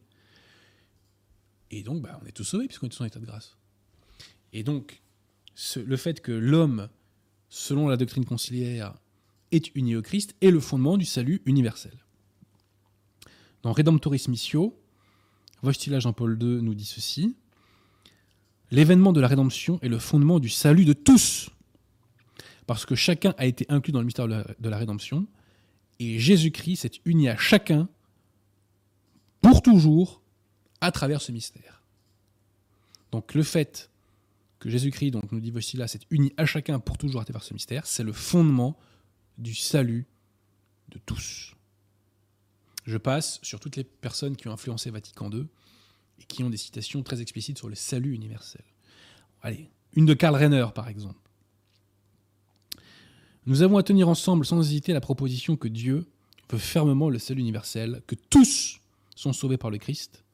Et donc, bah, on est tous sauvés puisqu'on est tous en état de grâce. Et donc, le fait que l'homme, selon la doctrine conciliaire, est uni au Christ est le fondement du salut universel. Dans Redemptoris Missio, Wojtyla Jean-Paul II nous dit ceci L'événement de la rédemption est le fondement du salut de tous parce que chacun a été inclus dans le mystère de la, rédemption, et Jésus-Christ s'est uni à chacun pour toujours à travers ce mystère. Donc le fait que Jésus-Christ, donc nous dit voici là, s'est uni à chacun pour toujours à travers ce mystère, c'est le fondement du salut de tous. Je passe sur toutes les personnes qui ont influencé Vatican II et qui ont des citations très explicites sur le salut universel. Allez, une de Karl Renner par exemple. Nous avons à tenir ensemble sans hésiter la proposition que Dieu, veut fermement le salut universel, que tous sont sauvés par le Christ,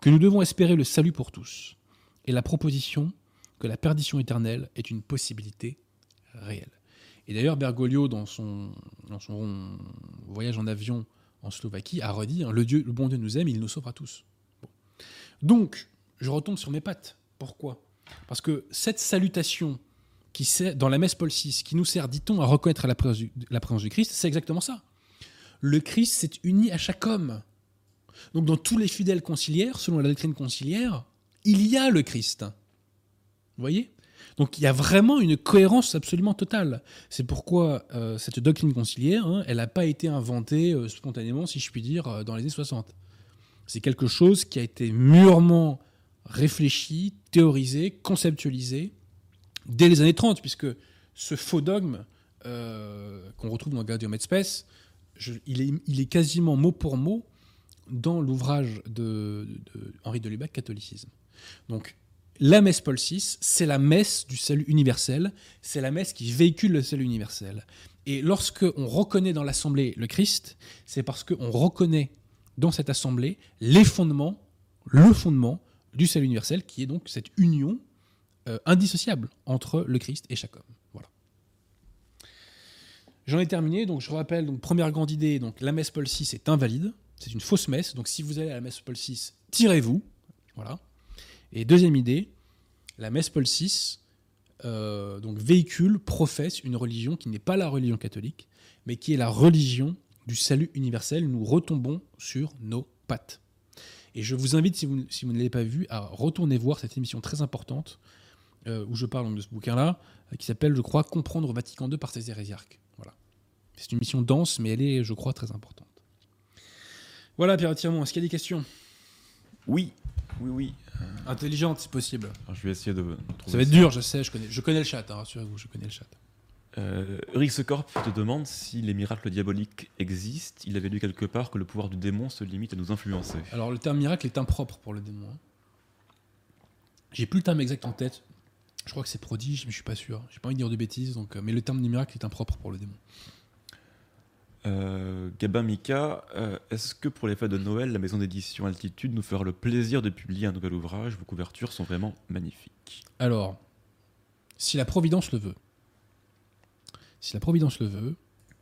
que nous devons espérer le salut pour tous, et la proposition que la perdition éternelle est une possibilité réelle. Et d'ailleurs, Bergoglio, dans son, voyage en avion en Slovaquie, a redit hein, le, le bon Dieu nous aime, il nous sauvera tous. Donc, je retombe sur mes pattes. Pourquoi? Parce que cette salutation qui sert, dans la messe Paul VI, qui nous sert, dit-on, à reconnaître la présence, du, Christ, c'est exactement ça. Le Christ s'est uni à chaque homme. Donc, dans tous les fidèles conciliaires, selon la doctrine conciliaire, il y a le Christ. Vous voyez? Donc il y a vraiment une cohérence absolument totale. C'est pourquoi euh, cette doctrine conciliaire, hein, elle n'a pas été inventée euh, spontanément, si je puis dire, euh, dans les années 60. C'est quelque chose qui a été mûrement réfléchi, théorisé, conceptualisé dès les années 30, puisque ce faux dogme qu'on retrouve dans Gaudium et Spes, il, est, il, est, quasiment mot pour mot dans l'ouvrage de, de, Henri de Lubac, Catholicisme. Donc la messe Paul VI, c'est la messe du salut universel, c'est la messe qui véhicule le salut universel. Et lorsque on reconnaît dans l'assemblée le Christ, c'est parce qu'on reconnaît dans cette assemblée les fondements, le fondement du salut universel, qui est donc cette union euh, indissociable entre le Christ et chaque homme. Voilà. J'en ai terminé, donc je rappelle, donc première grande idée, donc la messe Paul VI est invalide, c'est une fausse messe, donc si vous allez à la messe Paul VI, tirez-vous, voilà. Et deuxième idée, la messe Paul VI euh, donc véhicule, professe une religion qui n'est pas la religion catholique, mais qui est la religion du salut universel. Nous retombons sur nos pattes. Et je vous invite, si vous, si vous ne l'avez pas vu, à retourner voir cette émission très importante euh, où je parle de ce bouquin-là, euh, qui s'appelle, je crois, Comprendre Vatican II par ses hérésiarques. Voilà. C'est une mission dense, mais elle est, je crois, très importante. Voilà, Pierre Tirmont, est-ce qu'il y a des questions? Oui, oui, oui. Intelligente, si possible. Alors, je vais essayer de. Ça va être dur, je sais, je connais, je connais le chat, hein, rassurez-vous, je connais le chat. Euh, Corp te demande si les miracles diaboliques existent. Il avait lu quelque part que le pouvoir du démon se limite à nous influencer. Alors le terme miracle est impropre pour le démon. Hein. J'ai plus le terme exact en tête. Je crois que c'est prodige, mais je suis pas sûr. J'ai pas envie de dire de bêtises, donc. Euh, mais le terme du miracle est impropre pour le démon. Euh, Gabin Mika, euh, est-ce que pour les fêtes de Noël, la maison d'édition Altitude nous fera le plaisir de publier un nouvel ouvrage? Vos couvertures sont vraiment magnifiques. Alors, si la Providence le veut, si la Providence le veut,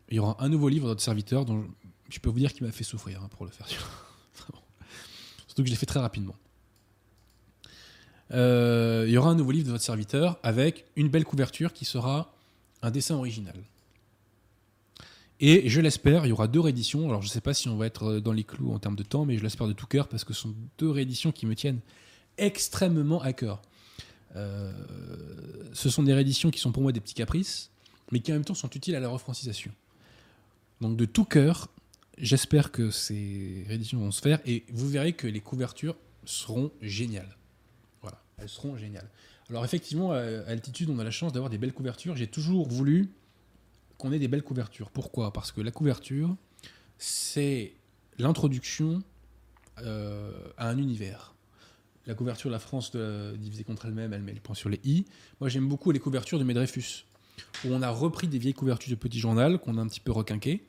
il y aura un nouveau livre de notre serviteur dont je peux vous dire qu'il m'a fait souffrir hein, pour le faire. Surtout que je l'ai fait très rapidement. Euh, il y aura un nouveau livre de votre serviteur avec une belle couverture qui sera un dessin original. Et je l'espère, il y aura deux rééditions. Alors je ne sais pas si on va être dans les clous en termes de temps, mais je l'espère de tout cœur parce que ce sont deux rééditions qui me tiennent extrêmement à cœur. Euh, ce sont des rééditions qui sont pour moi des petits caprices, mais qui en même temps sont utiles à la refrancisation. Donc de tout cœur, j'espère que ces rééditions vont se faire et vous verrez que les couvertures seront géniales. Elles seront géniales. Alors effectivement, à altitude, on a la chance d'avoir des belles couvertures. J'ai toujours voulu qu'on ait des belles couvertures. Pourquoi? Parce que la couverture, c'est l'introduction euh, à un univers. La couverture de la France de, divisée contre elle-même, elle met le point sur les i. Moi, j'aime beaucoup les couvertures de Medrefus, où on a repris des vieilles couvertures de Petit Journal qu'on a un petit peu requinquées.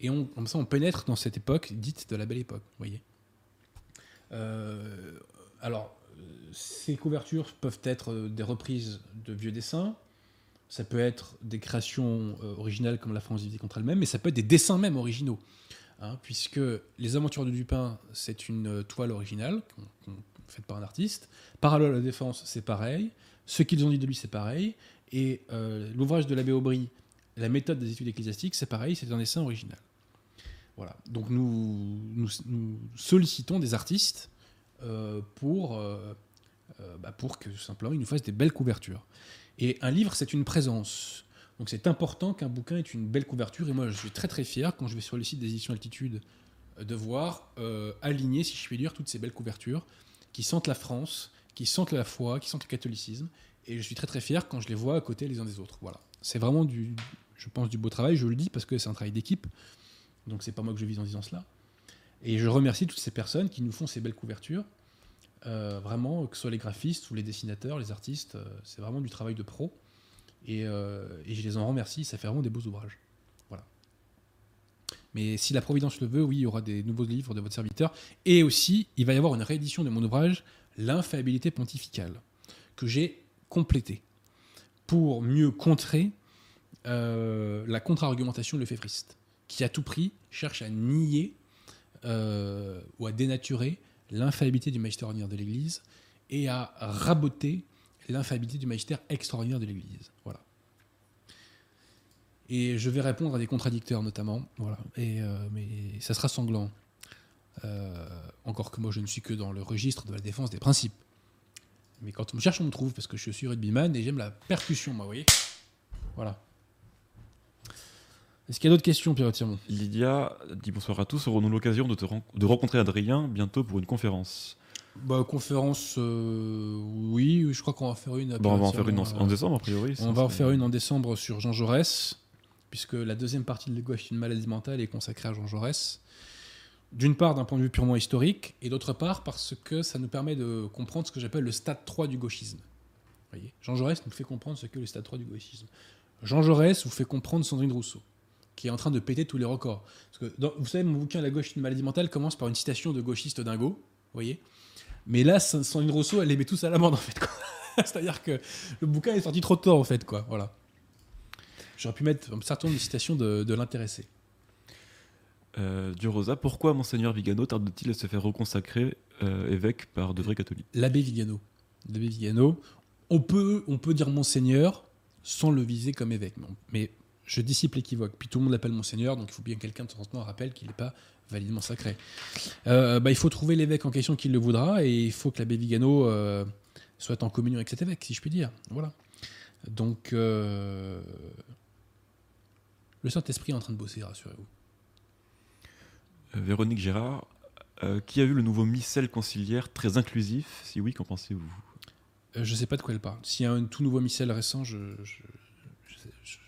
Et comme ça, on pénètre dans cette époque dite de la belle époque. voyez euh, Alors, ces couvertures peuvent être des reprises de vieux dessins, ça peut être des créations euh, originales comme La France divisée contre elle-même, mais ça peut être des dessins même originaux. Hein, puisque Les Aventures de Dupin, c'est une euh, toile originale faite par un artiste. Parallèle à la Défense, c'est pareil. Ce qu'ils ont dit de lui, c'est pareil. Et euh, l'ouvrage de l'abbé Aubry, La méthode des études ecclésiastiques, c'est pareil, c'est un dessin original. Voilà. Donc nous, sollicitons des artistes pour, bah pour que simplement ils nous fassent des belles couvertures. Et un livre, c'est une présence. Donc c'est important qu'un bouquin ait une belle couverture. Et moi, je suis très très fier quand je vais sur le site des éditions Altitude euh, de voir euh, aligner, si je puis dire, toutes ces belles couvertures qui sentent la France, qui sentent la foi, qui sentent le catholicisme. Et je suis très très fier quand je les vois à côté les uns des autres. Voilà. C'est vraiment du, je pense, du beau travail. Je le dis parce que c'est un travail d'équipe. Donc c'est pas moi que je vise en disant cela. Et je remercie toutes ces personnes qui nous font ces belles couvertures. Euh, vraiment, que ce soit les graphistes ou les dessinateurs, les artistes, euh, c'est vraiment du travail de pro. Euh, et, je les en remercie, ça fait vraiment des beaux ouvrages. Voilà. Mais si la Providence le veut, oui, il y aura des nouveaux livres de votre serviteur. Et aussi, il va y avoir une réédition de mon ouvrage, L'infaillibilité pontificale, que j'ai complété pour mieux contrer euh, la contre-argumentation lefévriste, qui à tout prix cherche à nier euh, ou à dénaturer l'infaillibilité du magistère ordinaire de l'Église et à raboter l'infaillibilité du magistère extraordinaire de l'Église. Voilà. Et je vais répondre à des contradicteurs notamment. Voilà. Et, euh, mais ça sera sanglant. Euh, encore que moi je ne suis que dans le registre de la défense des principes. Mais quand on me cherche, on me trouve parce que je suis rugbyman et j'aime la percussion, moi, vous voyez Voilà. Est-ce qu'il y a d'autres questions, Pierre Tirmont Lydia dit bonsoir à tous. Aurons-nous l'occasion de, te ren- de rencontrer Adrien bientôt pour une conférence? Bah, Conférence, euh, oui, je crois qu'on va en faire une. Bon, on va en faire une en, euh, en décembre, a priori. On va en faire une en décembre sur Jean Jaurès, puisque la deuxième partie de gauche une maladie mentale est consacrée à Jean Jaurès. D'une part, d'un point de vue purement historique, et d'autre part, parce que ça nous permet de comprendre ce que j'appelle le stade 3 du gauchisme. Vous voyez? Jean Jaurès nous fait comprendre ce qu'est le stade 3 du gauchisme. Jean Jaurès vous fait comprendre Sandrine Rousseau, qui est en train de péter tous les records. Parce que dans- vous savez, mon bouquin La gauche une maladie mentale commence par une citation de gauchiste dingo, vous voyez Mais là, Sandrine Rousseau, elle les met tous à l'amende, en fait. C'est-à-dire que le bouquin est sorti trop tôt, en fait, quoi. Voilà. J'aurais pu mettre un certain nombre de citations de, de l'intéressé. Euh, du Rosa, pourquoi Monseigneur Vigano tarde-t-il à se faire reconsacrer euh, évêque par de vrais catholiques? L'abbé Vigano. L'abbé Vigano. On peut, on peut dire Monseigneur sans le viser comme évêque. Mais je dissipe l'équivoque. Puis tout le monde l'appelle Monseigneur, donc il faut bien que quelqu'un de temps en temps rappelle qu'il n'est pas validement sacré. Euh, bah, il faut trouver l'évêque en question qui le voudra, et il faut que l'abbé Vigano euh, soit en communion avec cet évêque, si je puis dire. Voilà. Donc, euh, le Saint-Esprit est en train de bosser, rassurez-vous. Véronique Gérard, qui a vu le nouveau missel conciliaire très inclusif? Si oui, qu'en pensez-vous? Je ne sais pas de quoi elle parle. S'il y a un tout nouveau missel récent, je, je, je, je-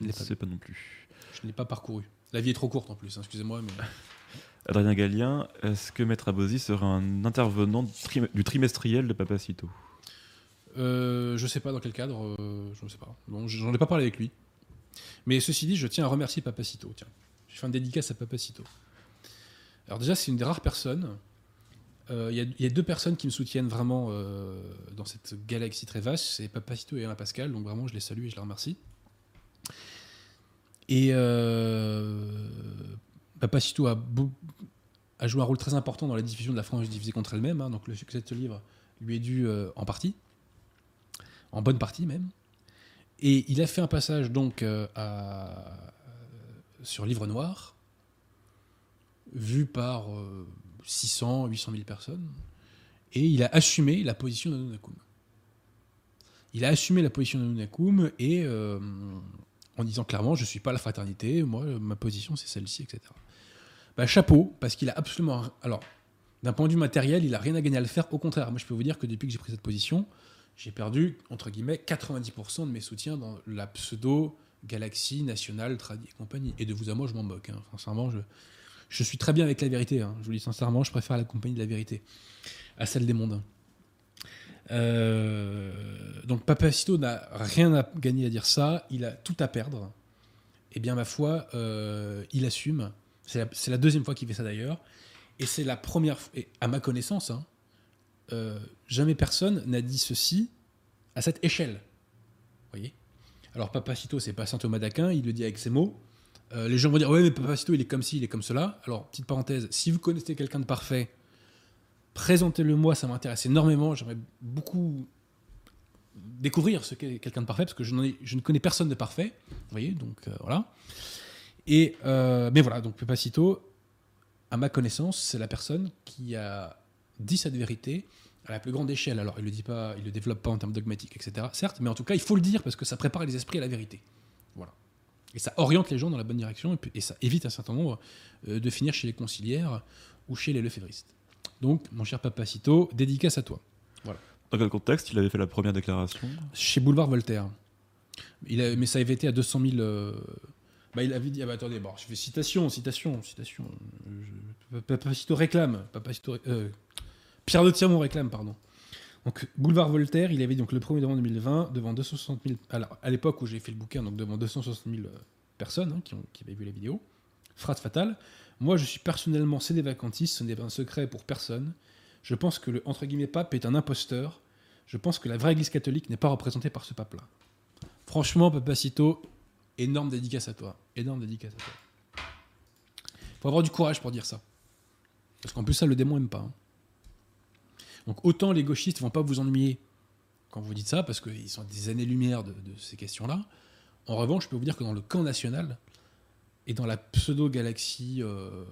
je Je ne ne l'ai pas, sais pas non plus. je ne l'ai pas parcouru. La vie est trop courte en plus, hein, excusez-moi. Mais... Adrien Gallien, est-ce que Maître Abosi sera un intervenant du, trim- du trimestriel de Papacito Euh, je sais pas dans quel cadre, euh, je ne sais pas. Bon, j'en ai pas parlé avec lui. Mais ceci dit, je tiens à remercier Papacito. Tiens, j'ai fait un dédicace à Papacito. Alors déjà, c'est une des rares personnes. euh, Il y, a- il y a deux personnes qui me soutiennent vraiment euh, dans cette galaxie très vaste. C'est Papacito et Alain Pascal. Donc vraiment, je les salue et je les remercie. Et euh, Papacito a, joué un rôle très important dans la diffusion de la France divisée contre elle-même. hein. donc le succès de ce livre lui est dû euh, en partie en bonne partie même. Et il a fait un passage donc euh, à- sur Livre Noir, vu par euh, 600, 800 000 personnes, et il a assumé la position de Nunakum. Il a assumé la position de Nunakum et euh, en disant clairement, je suis pas la fraternité, moi ma position c'est celle-ci, etc. Bah, chapeau, parce qu'il a absolument, alors d'un point de vue matériel, il a rien à gagner à le faire. Au contraire, moi je peux vous dire que depuis que j'ai pris cette position, j'ai perdu, entre guillemets, 90% de mes soutiens dans la pseudo galaxie nationale, tradi et compagnie. Et de vous à moi, je m'en moque. hein. Sincèrement, je, suis très bien avec la vérité. hein. Je vous dis sincèrement, je préfère la compagnie de la vérité à celle des mondains. Euh, donc Papacito n'a rien à gagner à dire ça, il a tout à perdre. Et bien ma foi, euh, il assume. C'est la, deuxième fois qu'il fait ça d'ailleurs. Et c'est la première fois, à ma connaissance, hein, euh, jamais personne n'a dit ceci à cette échelle. voyez? Alors Papacito, c'est pas saint Thomas d'Aquin, il le dit avec ses mots. Euh, les gens vont dire ouais mais Papacito il est comme ci, il est comme cela. Alors petite parenthèse, si vous connaissez quelqu'un de parfait, présentez-le moi, ça m'intéresse énormément. J'aimerais beaucoup découvrir ce qu'est quelqu'un de parfait parce que je, ne connais personne de parfait. Vous voyez donc euh, voilà. Et euh, mais voilà donc Papacito, à ma connaissance, c'est la personne qui a dit cette vérité à la plus grande échelle. Alors, il le pas, il le développe pas en termes dogmatiques, etc. Certes, mais en tout cas, il faut le dire parce que ça prépare les esprits à la vérité. Voilà. Et ça oriente les gens dans la bonne direction et, et ça évite un certain nombre euh, de finir chez les conciliaires ou chez les lefévristes. Donc, mon cher Papacito, dédicace à toi. Dans quel contexte il avait fait la première déclaration? Chez Boulevard Voltaire. Il a, mais ça avait été à 200 000. euh, bah, il avait dit. Ah bah attendez, bon, je fais citation, citation, citation. Je- Papacito réclame. Papacito, euh, Pierre de Tirmont réclame, pardon. Donc, Boulevard Voltaire, il avait donc le 1er novembre 2020 devant 260 000. Alors, à l'époque où j'ai fait le bouquin, donc devant 260 000 euh, personnes hein, qui, ont, qui avaient vu la vidéo. Phrase fatale. Moi, je suis personnellement cédé vacantiste, ce n'est pas un secret pour personne. Je pense que le entre guillemets pape est un imposteur. Je pense que la vraie Église catholique n'est pas représentée par ce pape-là. Franchement, Papacito, énorme dédicace à toi. Énorme dédicace à toi. Faut avoir du courage pour dire ça. Parce qu'en plus, ça, le démon aime pas. hein. Donc autant les gauchistes vont pas vous ennuyer quand vous dites ça, parce qu'ils sont des années-lumière de ces questions-là. En revanche, je peux vous dire que dans le camp national et dans la pseudo-galaxie euh,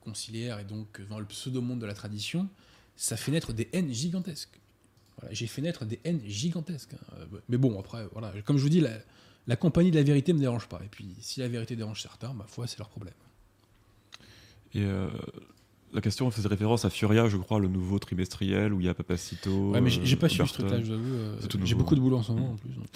conciliaire et donc dans le pseudo-monde de la tradition, ça fait naître des haines gigantesques. Voilà, J'ai fait naître des haines gigantesques. hein. Mais bon, après, voilà, comme je vous dis, la, la compagnie de la vérité me dérange pas. Et puis, si la vérité dérange certains, ma foi, c'est leur problème. Et euh, la question faisait référence à Furia, je crois, le nouveau trimestriel où il y a Papacito. Ouais, mais j'ai pas euh, suivi ce truc-là, je vous avoue. euh, J'ai beaucoup de boulot en ce moment en plus. donc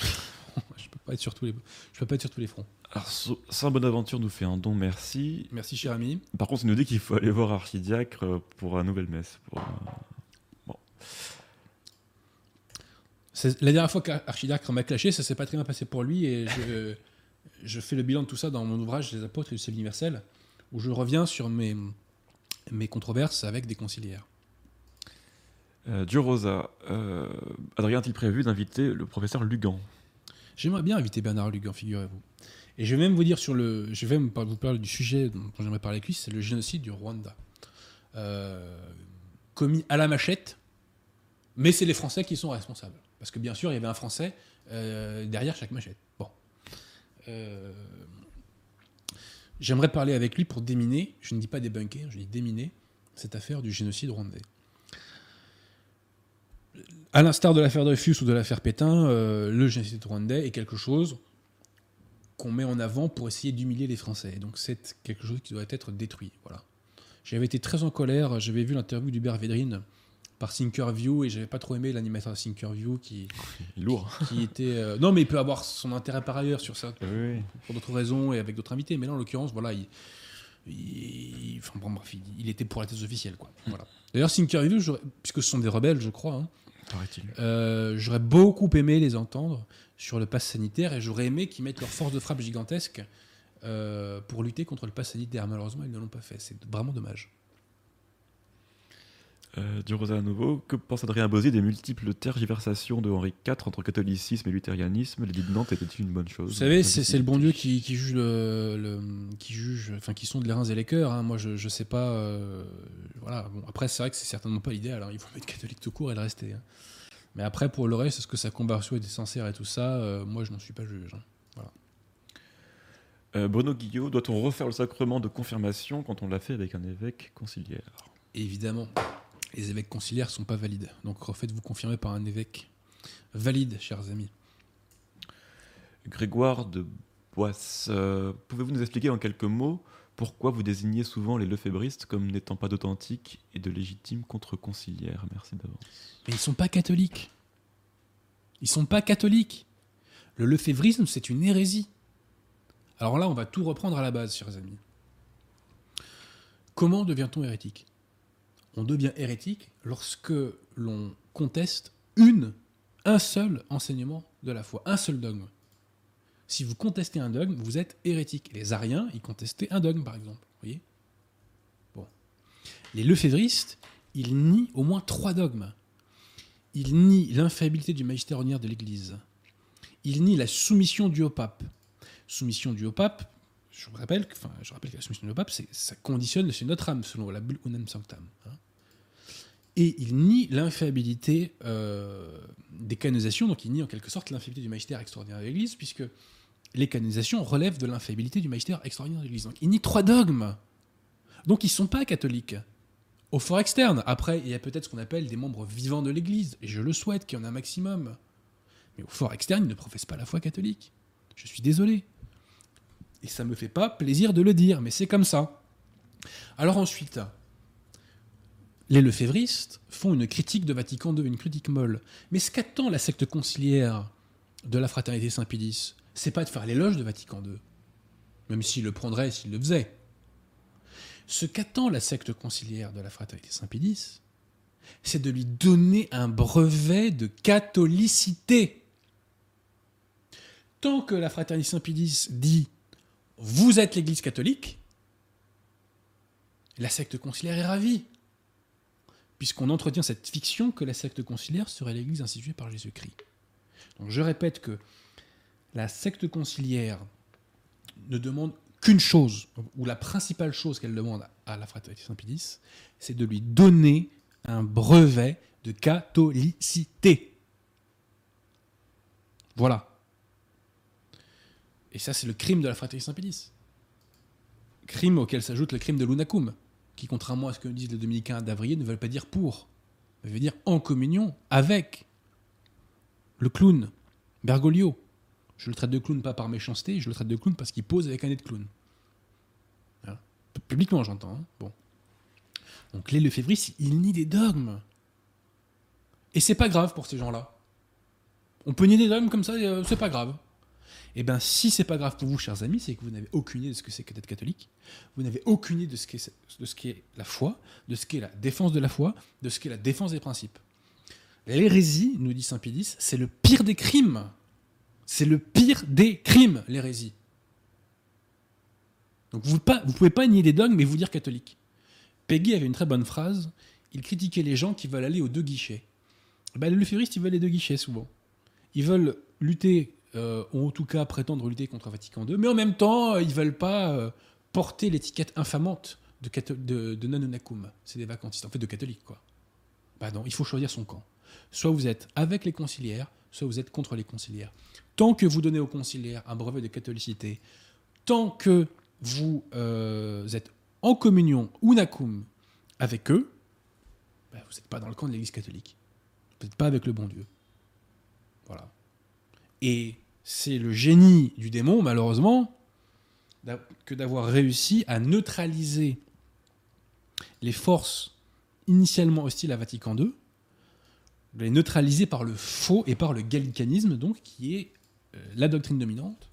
je peux pas être sur tous les, je peux pas être sur tous les fronts. Alors, Saint Bonaventure nous fait un don, merci. Merci, cher ami. Par contre, il nous dit qu'il faut aller voir Archidiacre euh, pour la nouvelle messe. Pour, euh, C'est- La dernière fois qu'Archidiacre m'a clashé, ça s'est pas très bien passé pour lui et je, je fais le bilan de tout ça dans mon ouvrage Les apôtres et le ciel universel, où je reviens sur mes, mes controverses avec des conciliaires. Euh, Dieu Rosa, euh, Adrien a-t-il prévu d'inviter le professeur Lugan? J'aimerais bien inviter Bernard Lugan, figurez-vous. Et je vais même vous dire sur le. Je vais même vous parler du sujet dont j'aimerais parler avec lui, c'est le génocide du Rwanda. Euh, commis à la machette, mais c'est les Français qui sont responsables. Parce que bien sûr, il y avait un Français euh, derrière chaque machette. Bon. Euh, J'aimerais parler avec lui pour déminer, je ne dis pas débunker, je dis déminer, cette affaire du génocide rwandais. À l'instar de l'affaire Dreyfus ou de l'affaire Pétain, euh, le génocide rwandais est quelque chose qu'on met en avant pour essayer d'humilier les Français. Et Donc c'est quelque chose qui doit être détruit. Voilà. J'avais été très en colère, j'avais vu l'interview d'Hubert Védrine par Thinkerview et j'avais pas trop aimé l'animateur de Thinkerview qui, Lourd. qui était... euh, Non mais il peut avoir son intérêt par ailleurs sur ça, Oui. pour d'autres raisons et avec d'autres invités. Mais là, en l'occurrence, voilà, il, il- enfin, bon, bref, il, il était pour la thèse officielle, quoi. Voilà. D'ailleurs, Thinkerview, j'aurais- puisque ce sont des rebelles, je crois, hein. Euh, j'aurais beaucoup aimé les entendre sur le pass sanitaire et j'aurais aimé qu'ils mettent leur force de frappe gigantesque euh, pour lutter contre le pass sanitaire. Malheureusement, ils ne l'ont pas fait. C'est vraiment dommage. Euh, Dieu Rosa nouveau, que pense Adrien Bosy des multiples tergiversations de Henri IV entre catholicisme et luthérianisme? L'édit de Nantes était-il une bonne chose? Vous savez, c'est le bon Dieu qui, qui juge, le, le- qui juge, enfin, qui sonde les reins et les cœurs. hein. Moi, je, je sais pas. euh, voilà. Bon, après, c'est vrai que c'est certainement pas l'idéal. hein. Il faut mettre catholique tout court et le rester. hein. Mais après, pour le reste, est-ce que sa conversion était sincère et tout ça euh, Moi, je n'en suis pas juge. hein. Euh, Bruno Guillot, doit-on refaire le sacrement de confirmation quand on l'a fait avec un évêque conciliaire? Évidemment, les évêques conciliaires sont pas valides. Donc, refaites-vous confirmer par un évêque valide, chers amis. Grégoire de Boisse, euh, pouvez-vous nous expliquer en quelques mots pourquoi vous désignez souvent les lefébristes comme n'étant pas d'authentiques et de légitimes contre-conciliaires? Merci d'avance. Mais ils sont pas catholiques. Ils sont pas catholiques. Le lefévrisme, c'est une hérésie. Alors là, on va tout reprendre à la base, chers amis. Comment devient-on hérétique? On devient hérétique lorsque l'on conteste une, un seul enseignement de la foi, un seul dogme. Si vous contestez un dogme, vous êtes hérétique. Les ariens, ils contestaient un dogme, par exemple. Voyez? Bon. Les lefévristes, ils nient au moins trois dogmes. Ils nient l'infaillibilité du magistère ordinaire de l'Église. Ils nient la soumission due au pape. Soumission due au pape, je vous rappelle, que- enfin, je rappelle que la soumission au pape, ça conditionne notre âme, selon la bulle unam sanctam. hein. Et ils nient l'infaillibilité euh, des canonisations, donc ils nient en quelque sorte l'infaillibilité du magistère extraordinaire de l'Église, puisque les canonisations relèvent de l'infaillibilité du magistère extraordinaire de l'Église. Donc ils nient trois dogmes. Donc ils ne sont pas catholiques. Au fort externe. Après, il y a peut-être ce qu'on appelle des membres vivants de l'Église, et je le souhaite qu'il y en ait un maximum. Mais au fort externe, ils ne professent pas la foi catholique. Je suis désolé. Et ça me fait pas plaisir de le dire, mais c'est comme ça. Alors ensuite, les lefévristes font une critique de Vatican II, une critique molle. Mais ce qu'attend la secte conciliaire de la fraternité Saint-Pédis, c'est pas de faire l'éloge de Vatican II, même s'il le prendrait, s'il le faisait. Ce qu'attend la secte conciliaire de la fraternité Saint-Pédis, c'est de lui donner un brevet de catholicité. Tant que la fraternité Saint-Pédis dit vous êtes l'Église catholique, La secte conciliaire est ravie, puisqu'on entretient cette fiction que la secte conciliaire serait l'Église instituée par Jésus-Christ. Donc je répète que la secte conciliaire ne demande qu'une chose, ou la principale chose qu'elle demande à la fraternité Saint-Pédis, c'est de lui donner un brevet de catholicité. Voilà. Et ça, c'est le crime de la fraternité Saint-Pédis. Crime auquel s'ajoute le crime de l'unacum, qui, contrairement à ce que disent les dominicains d'Avrier, ne veulent pas dire pour, mais dire en communion avec le clown, Bergoglio. Je le traite de clown pas par méchanceté, je le traite de clown parce qu'il pose avec un nez de clown. Publiquement, j'entends. Hein. bon. Donc les Lefebvre, il nie des dogmes. Et c'est pas grave pour ces gens-là. On peut nier des dogmes comme ça, euh, c'est pas grave. Eh bien, si c'est pas grave pour vous, chers amis, c'est que vous n'avez aucune idée de ce que c'est que d'être catholique. Vous n'avez aucune idée de ce qu'est la foi, de ce qu'est la défense de la foi, de ce qu'est la défense des principes. L'hérésie, nous dit saint Pédis, c'est le pire des crimes. C'est le pire des crimes, l'hérésie. Donc vous ne pouvez pas nier des dogmes, mais vous dire catholique. Peggy avait une très bonne phrase. Il critiquait les gens qui veulent aller aux deux guichets. Ben, les leféristes, ils veulent les deux guichets souvent. Ils veulent lutter, euh, ou en tout cas prétendre lutter contre Vatican II, mais en même temps, ils veulent pas euh, porter l'étiquette infamante de, de, de C'est des vacantistes, en fait de catholiques, quoi. Bah non, il faut choisir son camp. Soit vous êtes avec les conciliaires, soit vous êtes contre les conciliaires. Tant que vous donnez aux conciliaires un brevet de catholicité, tant que vous euh, êtes en communion unacum avec eux, ben, vous n'êtes pas dans le camp de l'Église catholique. Vous n'êtes pas avec le bon Dieu. Voilà. Et c'est le génie du démon, malheureusement, que d'avoir réussi à neutraliser les forces initialement hostiles à Vatican II, de les neutraliser par le faux et par le gallicanisme, donc, qui est euh, la doctrine dominante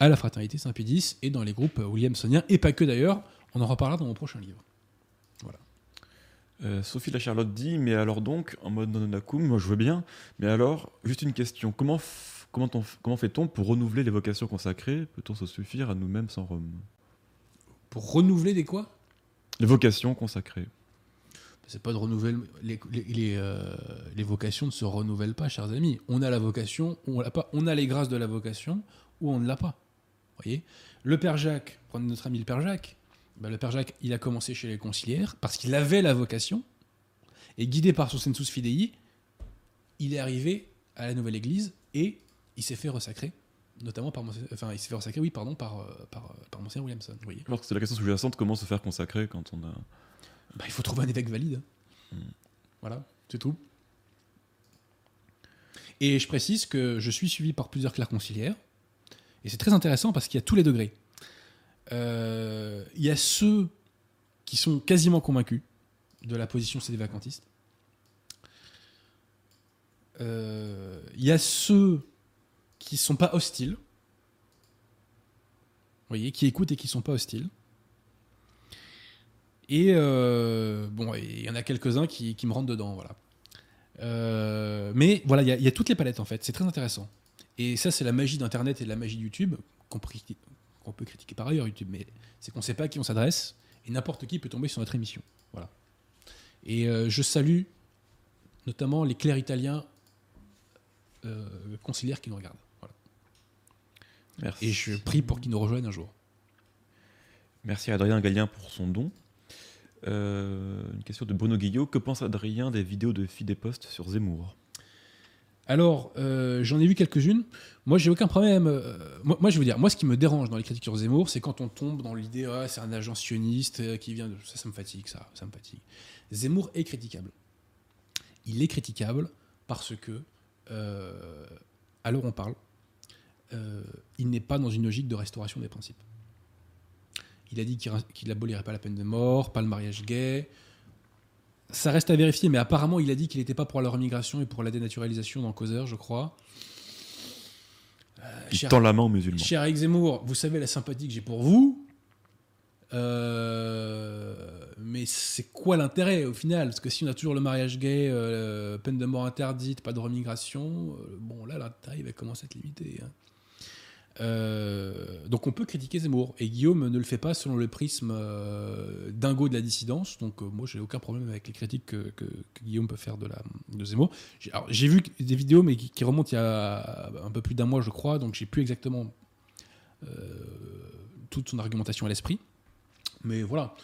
à la fraternité Saint-Pédis et dans les groupes williamsoniens, et pas que d'ailleurs. On en reparlera dans mon prochain livre. Voilà. Euh, Sophie la Charlotte dit Mais alors donc, en mode non-onacum, moi je veux bien, mais alors, juste une question comment, comment, comment fait-on pour renouveler les vocations consacrées? Peut-on se suffire à nous-mêmes sans Rome? Pour renouveler des quoi? Les vocations consacrées. C'est pas de renouveler. Les, les, euh, les, vocations ne se renouvellent pas, chers amis. On a la vocation, on l'a pas. On a les grâces de la vocation ou on ne l'a pas. Voyez? Le Père Jacques, prenez notre ami le Père Jacques, bah, le Père Jacques, il a commencé chez les conciliaires parce qu'il avait la vocation, et guidé par son sensus fidei, il est arrivé à la nouvelle église et il s'est fait ressacrer, notamment par enfin il s'est fait ressacrer, oui, pardon, par, euh, par, euh, par Monseigneur Williamson. Alors c'est la question sous-jacente, comment se faire consacrer quand on a. Bah, il faut trouver un évêque valide. Hmm. Voilà, c'est tout. Et je précise que je suis suivi par plusieurs clercs conciliaires, et c'est très intéressant parce qu'il y a tous les degrés. Euh, il y a ceux qui sont quasiment convaincus de la position des vacantistes. Euh, il y a ceux qui sont pas hostiles. Vous voyez, qui écoutent et qui sont pas hostiles. Et euh, bon, il y en a quelques-uns qui, me rentrent dedans, voilà. mais voilà, il y, a toutes les palettes en fait. C'est très intéressant. Et ça, c'est la magie d'Internet et la magie de YouTube, qu'on on peut critiquer par ailleurs YouTube, mais c'est qu'on ne sait pas à qui on s'adresse et n'importe qui peut tomber sur notre émission. Voilà. Et euh, je salue notamment les clercs italiens euh, qui nous regardent. Merci. Et je prie pour qu'ils nous rejoignent un jour. Merci à Adrien Gallien pour son don. Euh, une question de Bruno Guillot. Que pense Adrien des vidéos de Fidépost sur Zemmour? Alors, euh, j'en ai vu quelques-unes. Moi, j'ai aucun problème. Euh, moi, je veux dire, moi, ce qui me dérange dans les critiques sur Zemmour, c'est quand on tombe dans l'idée, ah, c'est un agent sioniste qui vient de. Ça, ça me fatigue, ça, ça me fatigue. Zemmour est critiquable. Il est critiquable parce que, alors on parle, il n'est pas dans une logique de restauration des principes. Il a dit qu'il n'abolirait pas la peine de mort, pas le mariage gay, ça reste à vérifier, mais apparemment, il a dit qu'il n'était pas pour la remigration et pour la dénaturalisation dans Causeur, je crois. Euh, il tend la main aux musulmans. Cher Eric Zemmour, vous savez la sympathie que j'ai pour vous. Euh, mais c'est quoi l'intérêt au final? Parce que si on a toujours le mariage gay, euh, peine de mort interdite, pas de remigration, bon là l'intérêt va commencer à être limité. Hein. Euh, donc on peut critiquer Zemmour. Et Guillaume ne le fait pas selon le prisme euh, dingo de la dissidence. Donc euh, moi, j'ai aucun problème avec les critiques que, Guillaume peut faire de, la, de Zemmour. J'ai vu des vidéos, mais qui, remontent il y a un peu plus d'un mois, je crois. Donc j'ai plus exactement euh, toute son argumentation à l'esprit. Mais voilà.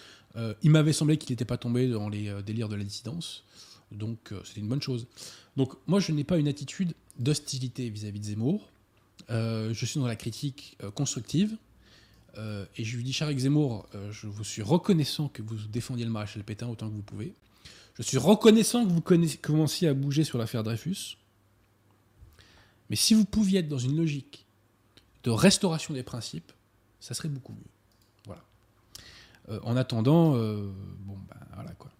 Il m'avait semblé qu'il n'était pas tombé dans les délires de la dissidence. Donc c'était une bonne chose. Donc moi, je n'ai pas une attitude d'hostilité vis-à-vis de Zemmour. Euh, je suis dans la critique euh, constructive. Euh, et je lui dis, cher Zemmour, je vous suis reconnaissant que vous défendiez le maréchal Pétain autant que vous pouvez. Je suis reconnaissant que vous commenciez à bouger sur l'affaire Dreyfus. Mais si vous pouviez être dans une logique de restauration des principes, ça serait beaucoup mieux. Voilà. En attendant, bon, ben voilà quoi.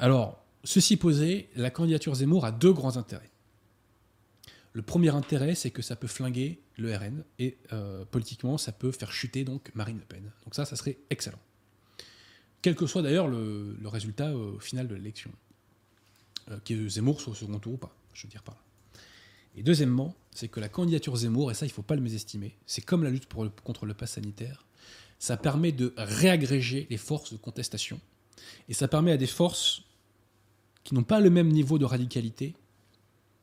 Alors, ceci posé, la candidature Zemmour a deux grands intérêts. Le premier intérêt, c'est que ça peut flinguer le RN et euh, politiquement, ça peut faire chuter donc Marine Le Pen. Donc ça, ça serait excellent. Quel que soit d'ailleurs le, résultat euh, au final de l'élection, euh, que Zemmour soit au second tour ou pas, je veux dire par. Et deuxièmement, c'est que la candidature Zemmour, et ça il ne faut pas le mésestimer, c'est comme la lutte contre le pass sanitaire, ça permet de réagréger les forces de contestation, et ça permet à des forces qui n'ont pas le même niveau de radicalité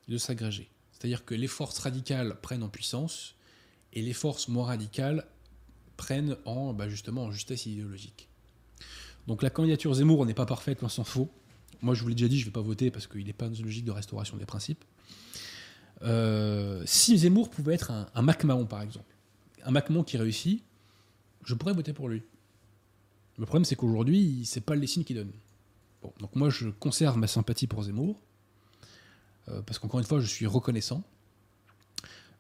de s'agréger. C'est-à-dire que les forces radicales prennent en puissance et les forces moins radicales prennent en bah, justement en justesse idéologique. Donc la candidature Zemmour n'est pas parfaite, loin s'en faut. Moi, je vous l'ai déjà dit, je ne vais pas voter parce qu'il n'est pas dans une logique de restauration des principes. Euh, si Zemmour pouvait être un, un MacMahon, par exemple, un MacMahon qui réussit, je pourrais voter pour lui. Le problème, c'est qu'aujourd'hui, c'est pas les signes qu'il donne. Donc moi, je conserve ma sympathie pour Zemmour, parce qu'encore une fois, je suis reconnaissant.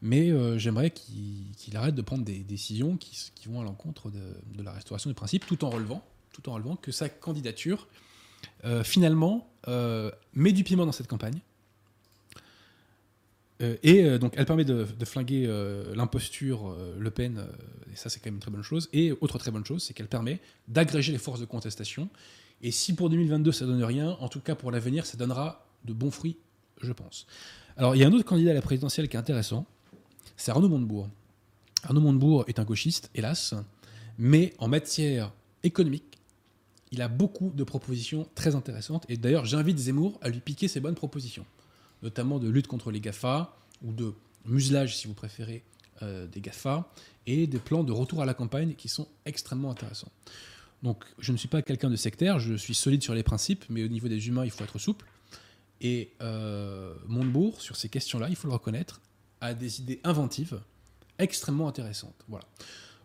Mais euh, j'aimerais qu'il arrête de prendre des décisions qui, vont à l'encontre de, la restauration des principes, tout en relevant, tout en relevant que sa candidature, euh, finalement, euh, met du piment dans cette campagne. Euh, et euh, donc, elle permet de, flinguer euh, l'imposture euh, Le Pen, euh, et ça, c'est quand même une très bonne chose. Et autre très bonne chose, c'est qu'elle permet d'agréger les forces de contestation. Et si pour 2022 ça donne rien, en tout cas pour l'avenir, ça donnera de bons fruits, je pense. Alors, il y a un autre candidat à la présidentielle qui est intéressant, c'est Arnaud Montebourg. Arnaud Montebourg est un gauchiste, hélas, mais en matière économique, il a beaucoup de propositions très intéressantes. Et d'ailleurs, j'invite Zemmour à lui piquer ses bonnes propositions, notamment de lutte contre les GAFA ou de muselage, si vous préférez, euh, des GAFA, et des plans de retour à la campagne qui sont extrêmement intéressants. Donc, je ne suis pas quelqu'un de sectaire, je suis solide sur les principes, mais au niveau des humains, il faut être souple. Et euh, Montebourg, sur ces questions-là, il faut le reconnaître, a des idées inventives extrêmement intéressantes. Voilà.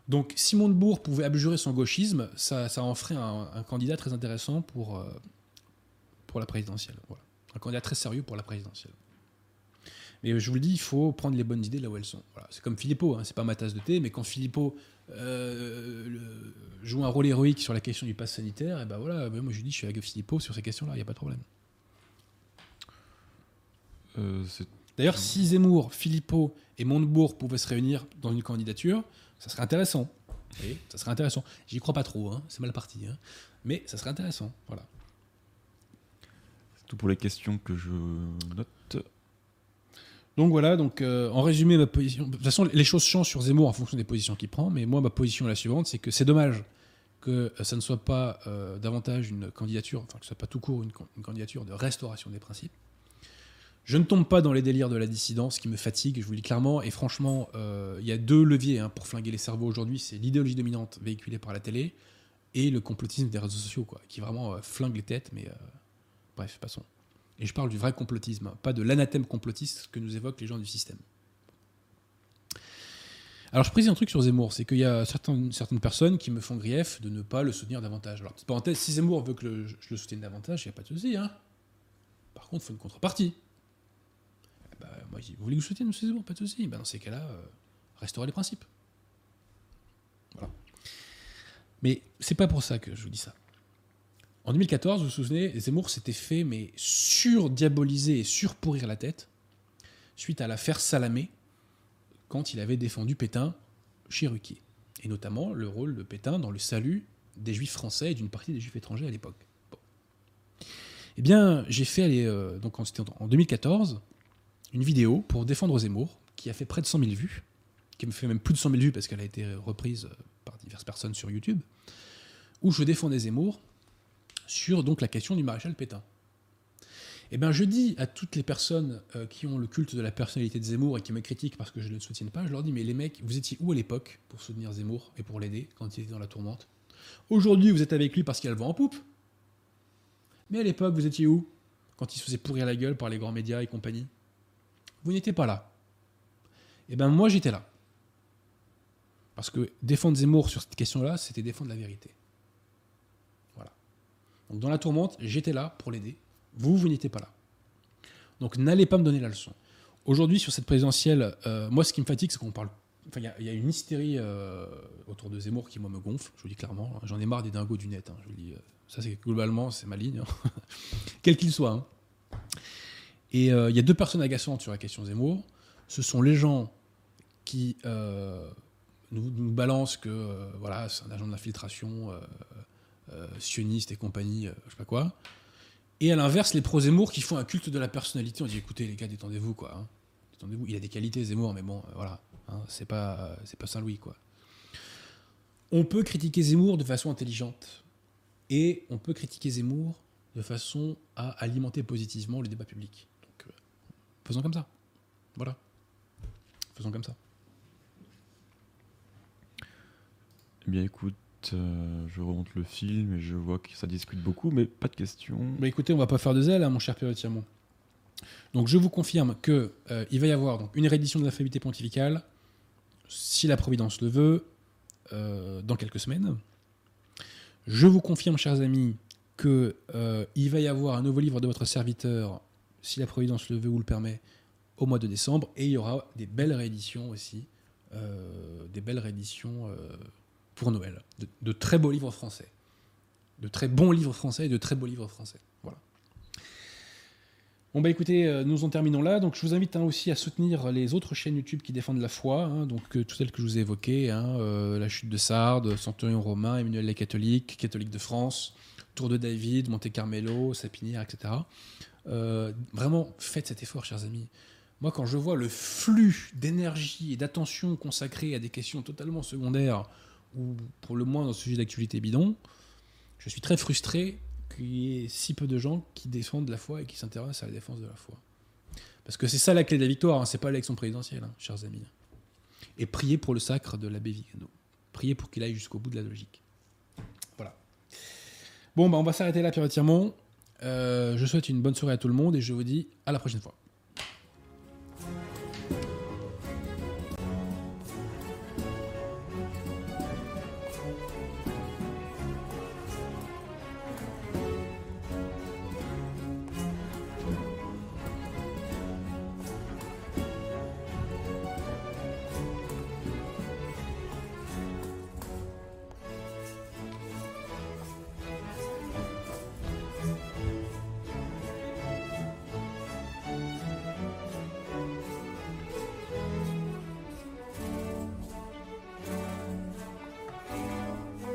Donc, si Montebourg pouvait abjurer son gauchisme, ça, en ferait un, candidat très intéressant pour, euh, pour la présidentielle. Voilà. Un candidat très sérieux pour la présidentielle. Mais je vous le dis, il faut prendre les bonnes idées là où elles sont. Voilà. C'est comme Philippot, hein, c'est pas ma tasse de thé, mais quand Philippot euh, joue un rôle héroïque sur la question du pass sanitaire, et ben voilà, moi je lui dis, je suis avec Philippot sur ces questions-là, il n'y a pas de problème. Euh, D'ailleurs, si Zemmour, Philippot et Montebourg pouvaient se réunir dans une candidature, ça serait intéressant. Ça serait intéressant. J'y crois pas trop, hein, c'est mal parti. hein. Mais ça serait intéressant. Voilà. c'est tout pour les questions que je note. Donc voilà, donc euh, en résumé, ma position. De toute façon, les choses changent sur Zemmour en fonction des positions qu'il prend, mais moi, ma position est la suivante c'est que c'est dommage que euh, ça ne soit pas euh, davantage une candidature, enfin que ce soit pas tout court une candidature de restauration des principes. Je ne tombe pas dans les délires de la dissidence qui me fatigue, je vous le dis clairement, et franchement, euh, il y a deux leviers hein, pour flinguer les cerveaux aujourd'hui c'est l'idéologie dominante véhiculée par la télé et le complotisme des réseaux sociaux, quoi, qui vraiment euh, flingue les têtes, mais euh, bref, passons. Et je parle du vrai complotisme, pas de l'anathème complotiste que nous évoquent les gens du système. Alors je précise un truc sur Zemmour, c'est qu'il y a certaines, personnes qui me font grief de ne pas le soutenir davantage. Alors petite parenthèse, si Zemmour veut que je le soutienne davantage, il n'y a pas de souci. Hein. Par contre, il faut une contrepartie. Ben, moi, vous voulez que je soutienne M. Zemmour? Pas de souci. Ben, dans ces cas-là, euh, les principes. Voilà. Mais c'est pas pour ça que je vous dis ça. En 2014, vous vous souvenez, Zemmour s'était fait mais surdiaboliser et surpourrir la tête suite à l'affaire Salamé quand il avait défendu Pétain chez Ruquier. Et notamment le rôle de Pétain dans le salut des juifs français et d'une partie des juifs étrangers à l'époque. Eh bien, j'ai fait, aller, euh, donc en 2014, une vidéo pour défendre Zemmour qui a fait près de 100 000 vues. qui me fait même plus de 100 000 vues parce qu'elle a été reprise par diverses personnes sur YouTube, où je défendais Zemmour sur donc la question du maréchal Pétain. Eh bien, je dis à toutes les personnes euh, qui ont le culte de la personnalité de Zemmour et qui me critiquent parce que je ne le soutiens pas, je leur dis Mais les mecs, vous étiez où à l'époque pour soutenir Zemmour et pour l'aider quand il était dans la tourmente? Aujourd'hui, vous êtes avec lui parce qu'il a le vent en poupe. Mais à l'époque, vous étiez où Quand il se faisait pourrir la gueule par les grands médias et compagnie? Vous n'étiez pas là. Eh bien, moi, j'étais là. Parce que défendre Zemmour sur cette question-là, c'était défendre la vérité. Voilà. Donc, dans la tourmente, j'étais là pour l'aider vous, vous n'étiez pas là. Donc n'allez pas me donner la leçon. Aujourd'hui, sur cette présidentielle, euh, moi, ce qui me fatigue, c'est qu'on parle. Enfin, il y, a une hystérie euh, autour de Zemmour qui, moi, me gonfle. Je vous dis clairement. Hein. J'en ai marre des dingos du net. Hein. je vous dis, euh, ça, c'est globalement, c'est ma ligne. Hein. Quel qu'il soit. Et il y a deux personnes agaçantes sur la question Zemmour. Ce sont les gens qui nous, nous, balancent que voilà, c'est un agent d'infiltration sioniste et compagnie, je sais pas quoi. Et à l'inverse, les pro-Zemmour qui font un culte de la personnalité. On dit écoutez, les gars, détendez-vous, quoi. Hein. Détendez-vous. Il a des qualités, Zemmour, mais bon, euh, voilà. Hein, c'est pas, pas Saint-Louis, quoi. On peut critiquer Zemmour de façon intelligente. Et on peut critiquer Zemmour de façon à alimenter positivement le débat public. Faisons comme ça. Voilà. Faisons comme ça. Eh bien, écoute, euh, je remonte le film et je vois que ça discute beaucoup, mais pas de questions. Bah écoutez, on va pas faire de zèle, hein, mon cher Pierre Donc je vous confirme que euh, il va y avoir donc, une réédition de la l'alphabété pontificale, si la Providence le veut, euh, dans quelques semaines. Je vous confirme, chers amis, que il va y avoir un nouveau livre de votre serviteur, si la Providence le veut ou le permet, au mois de décembre, et il y aura des belles rééditions aussi, des belles rééditions pour Noël. De, très beaux livres français. De très bons livres français et de très beaux livres français. Voilà. Bon bah écoutez, euh, nous en terminons là. Donc je vous invite hein, aussi à soutenir les autres chaînes YouTube qui défendent la foi, hein. donc euh, toutes celles que je vous ai évoquées, hein, euh, la chute de Sardes, Centurion romain, Emmanuel les catholiques, catholique de France, Tour de David, Monte Carmelo, Sapinière, etc. vraiment, faites cet effort, chers amis. Moi, quand je vois le flux d'énergie et d'attention consacré à des questions totalement secondaires ou pour le moins dans ce sujet d'actualité bidon, je suis très frustré qu'il y ait si peu de gens qui défendent la foi et qui s'intéressent à la défense de la foi. Parce que c'est ça la clé de la victoire, hein, c'est pas l'élection présidentielle, hein, chers amis. Et priez pour le sacre de l'abbé Vigano. Priez pour qu'il aille jusqu'au bout de la logique. Voilà. Bon, bah on va s'arrêter là, Pierre Tirmont. Euh, je souhaite une bonne soirée à tout le monde et je vous dis à la prochaine fois.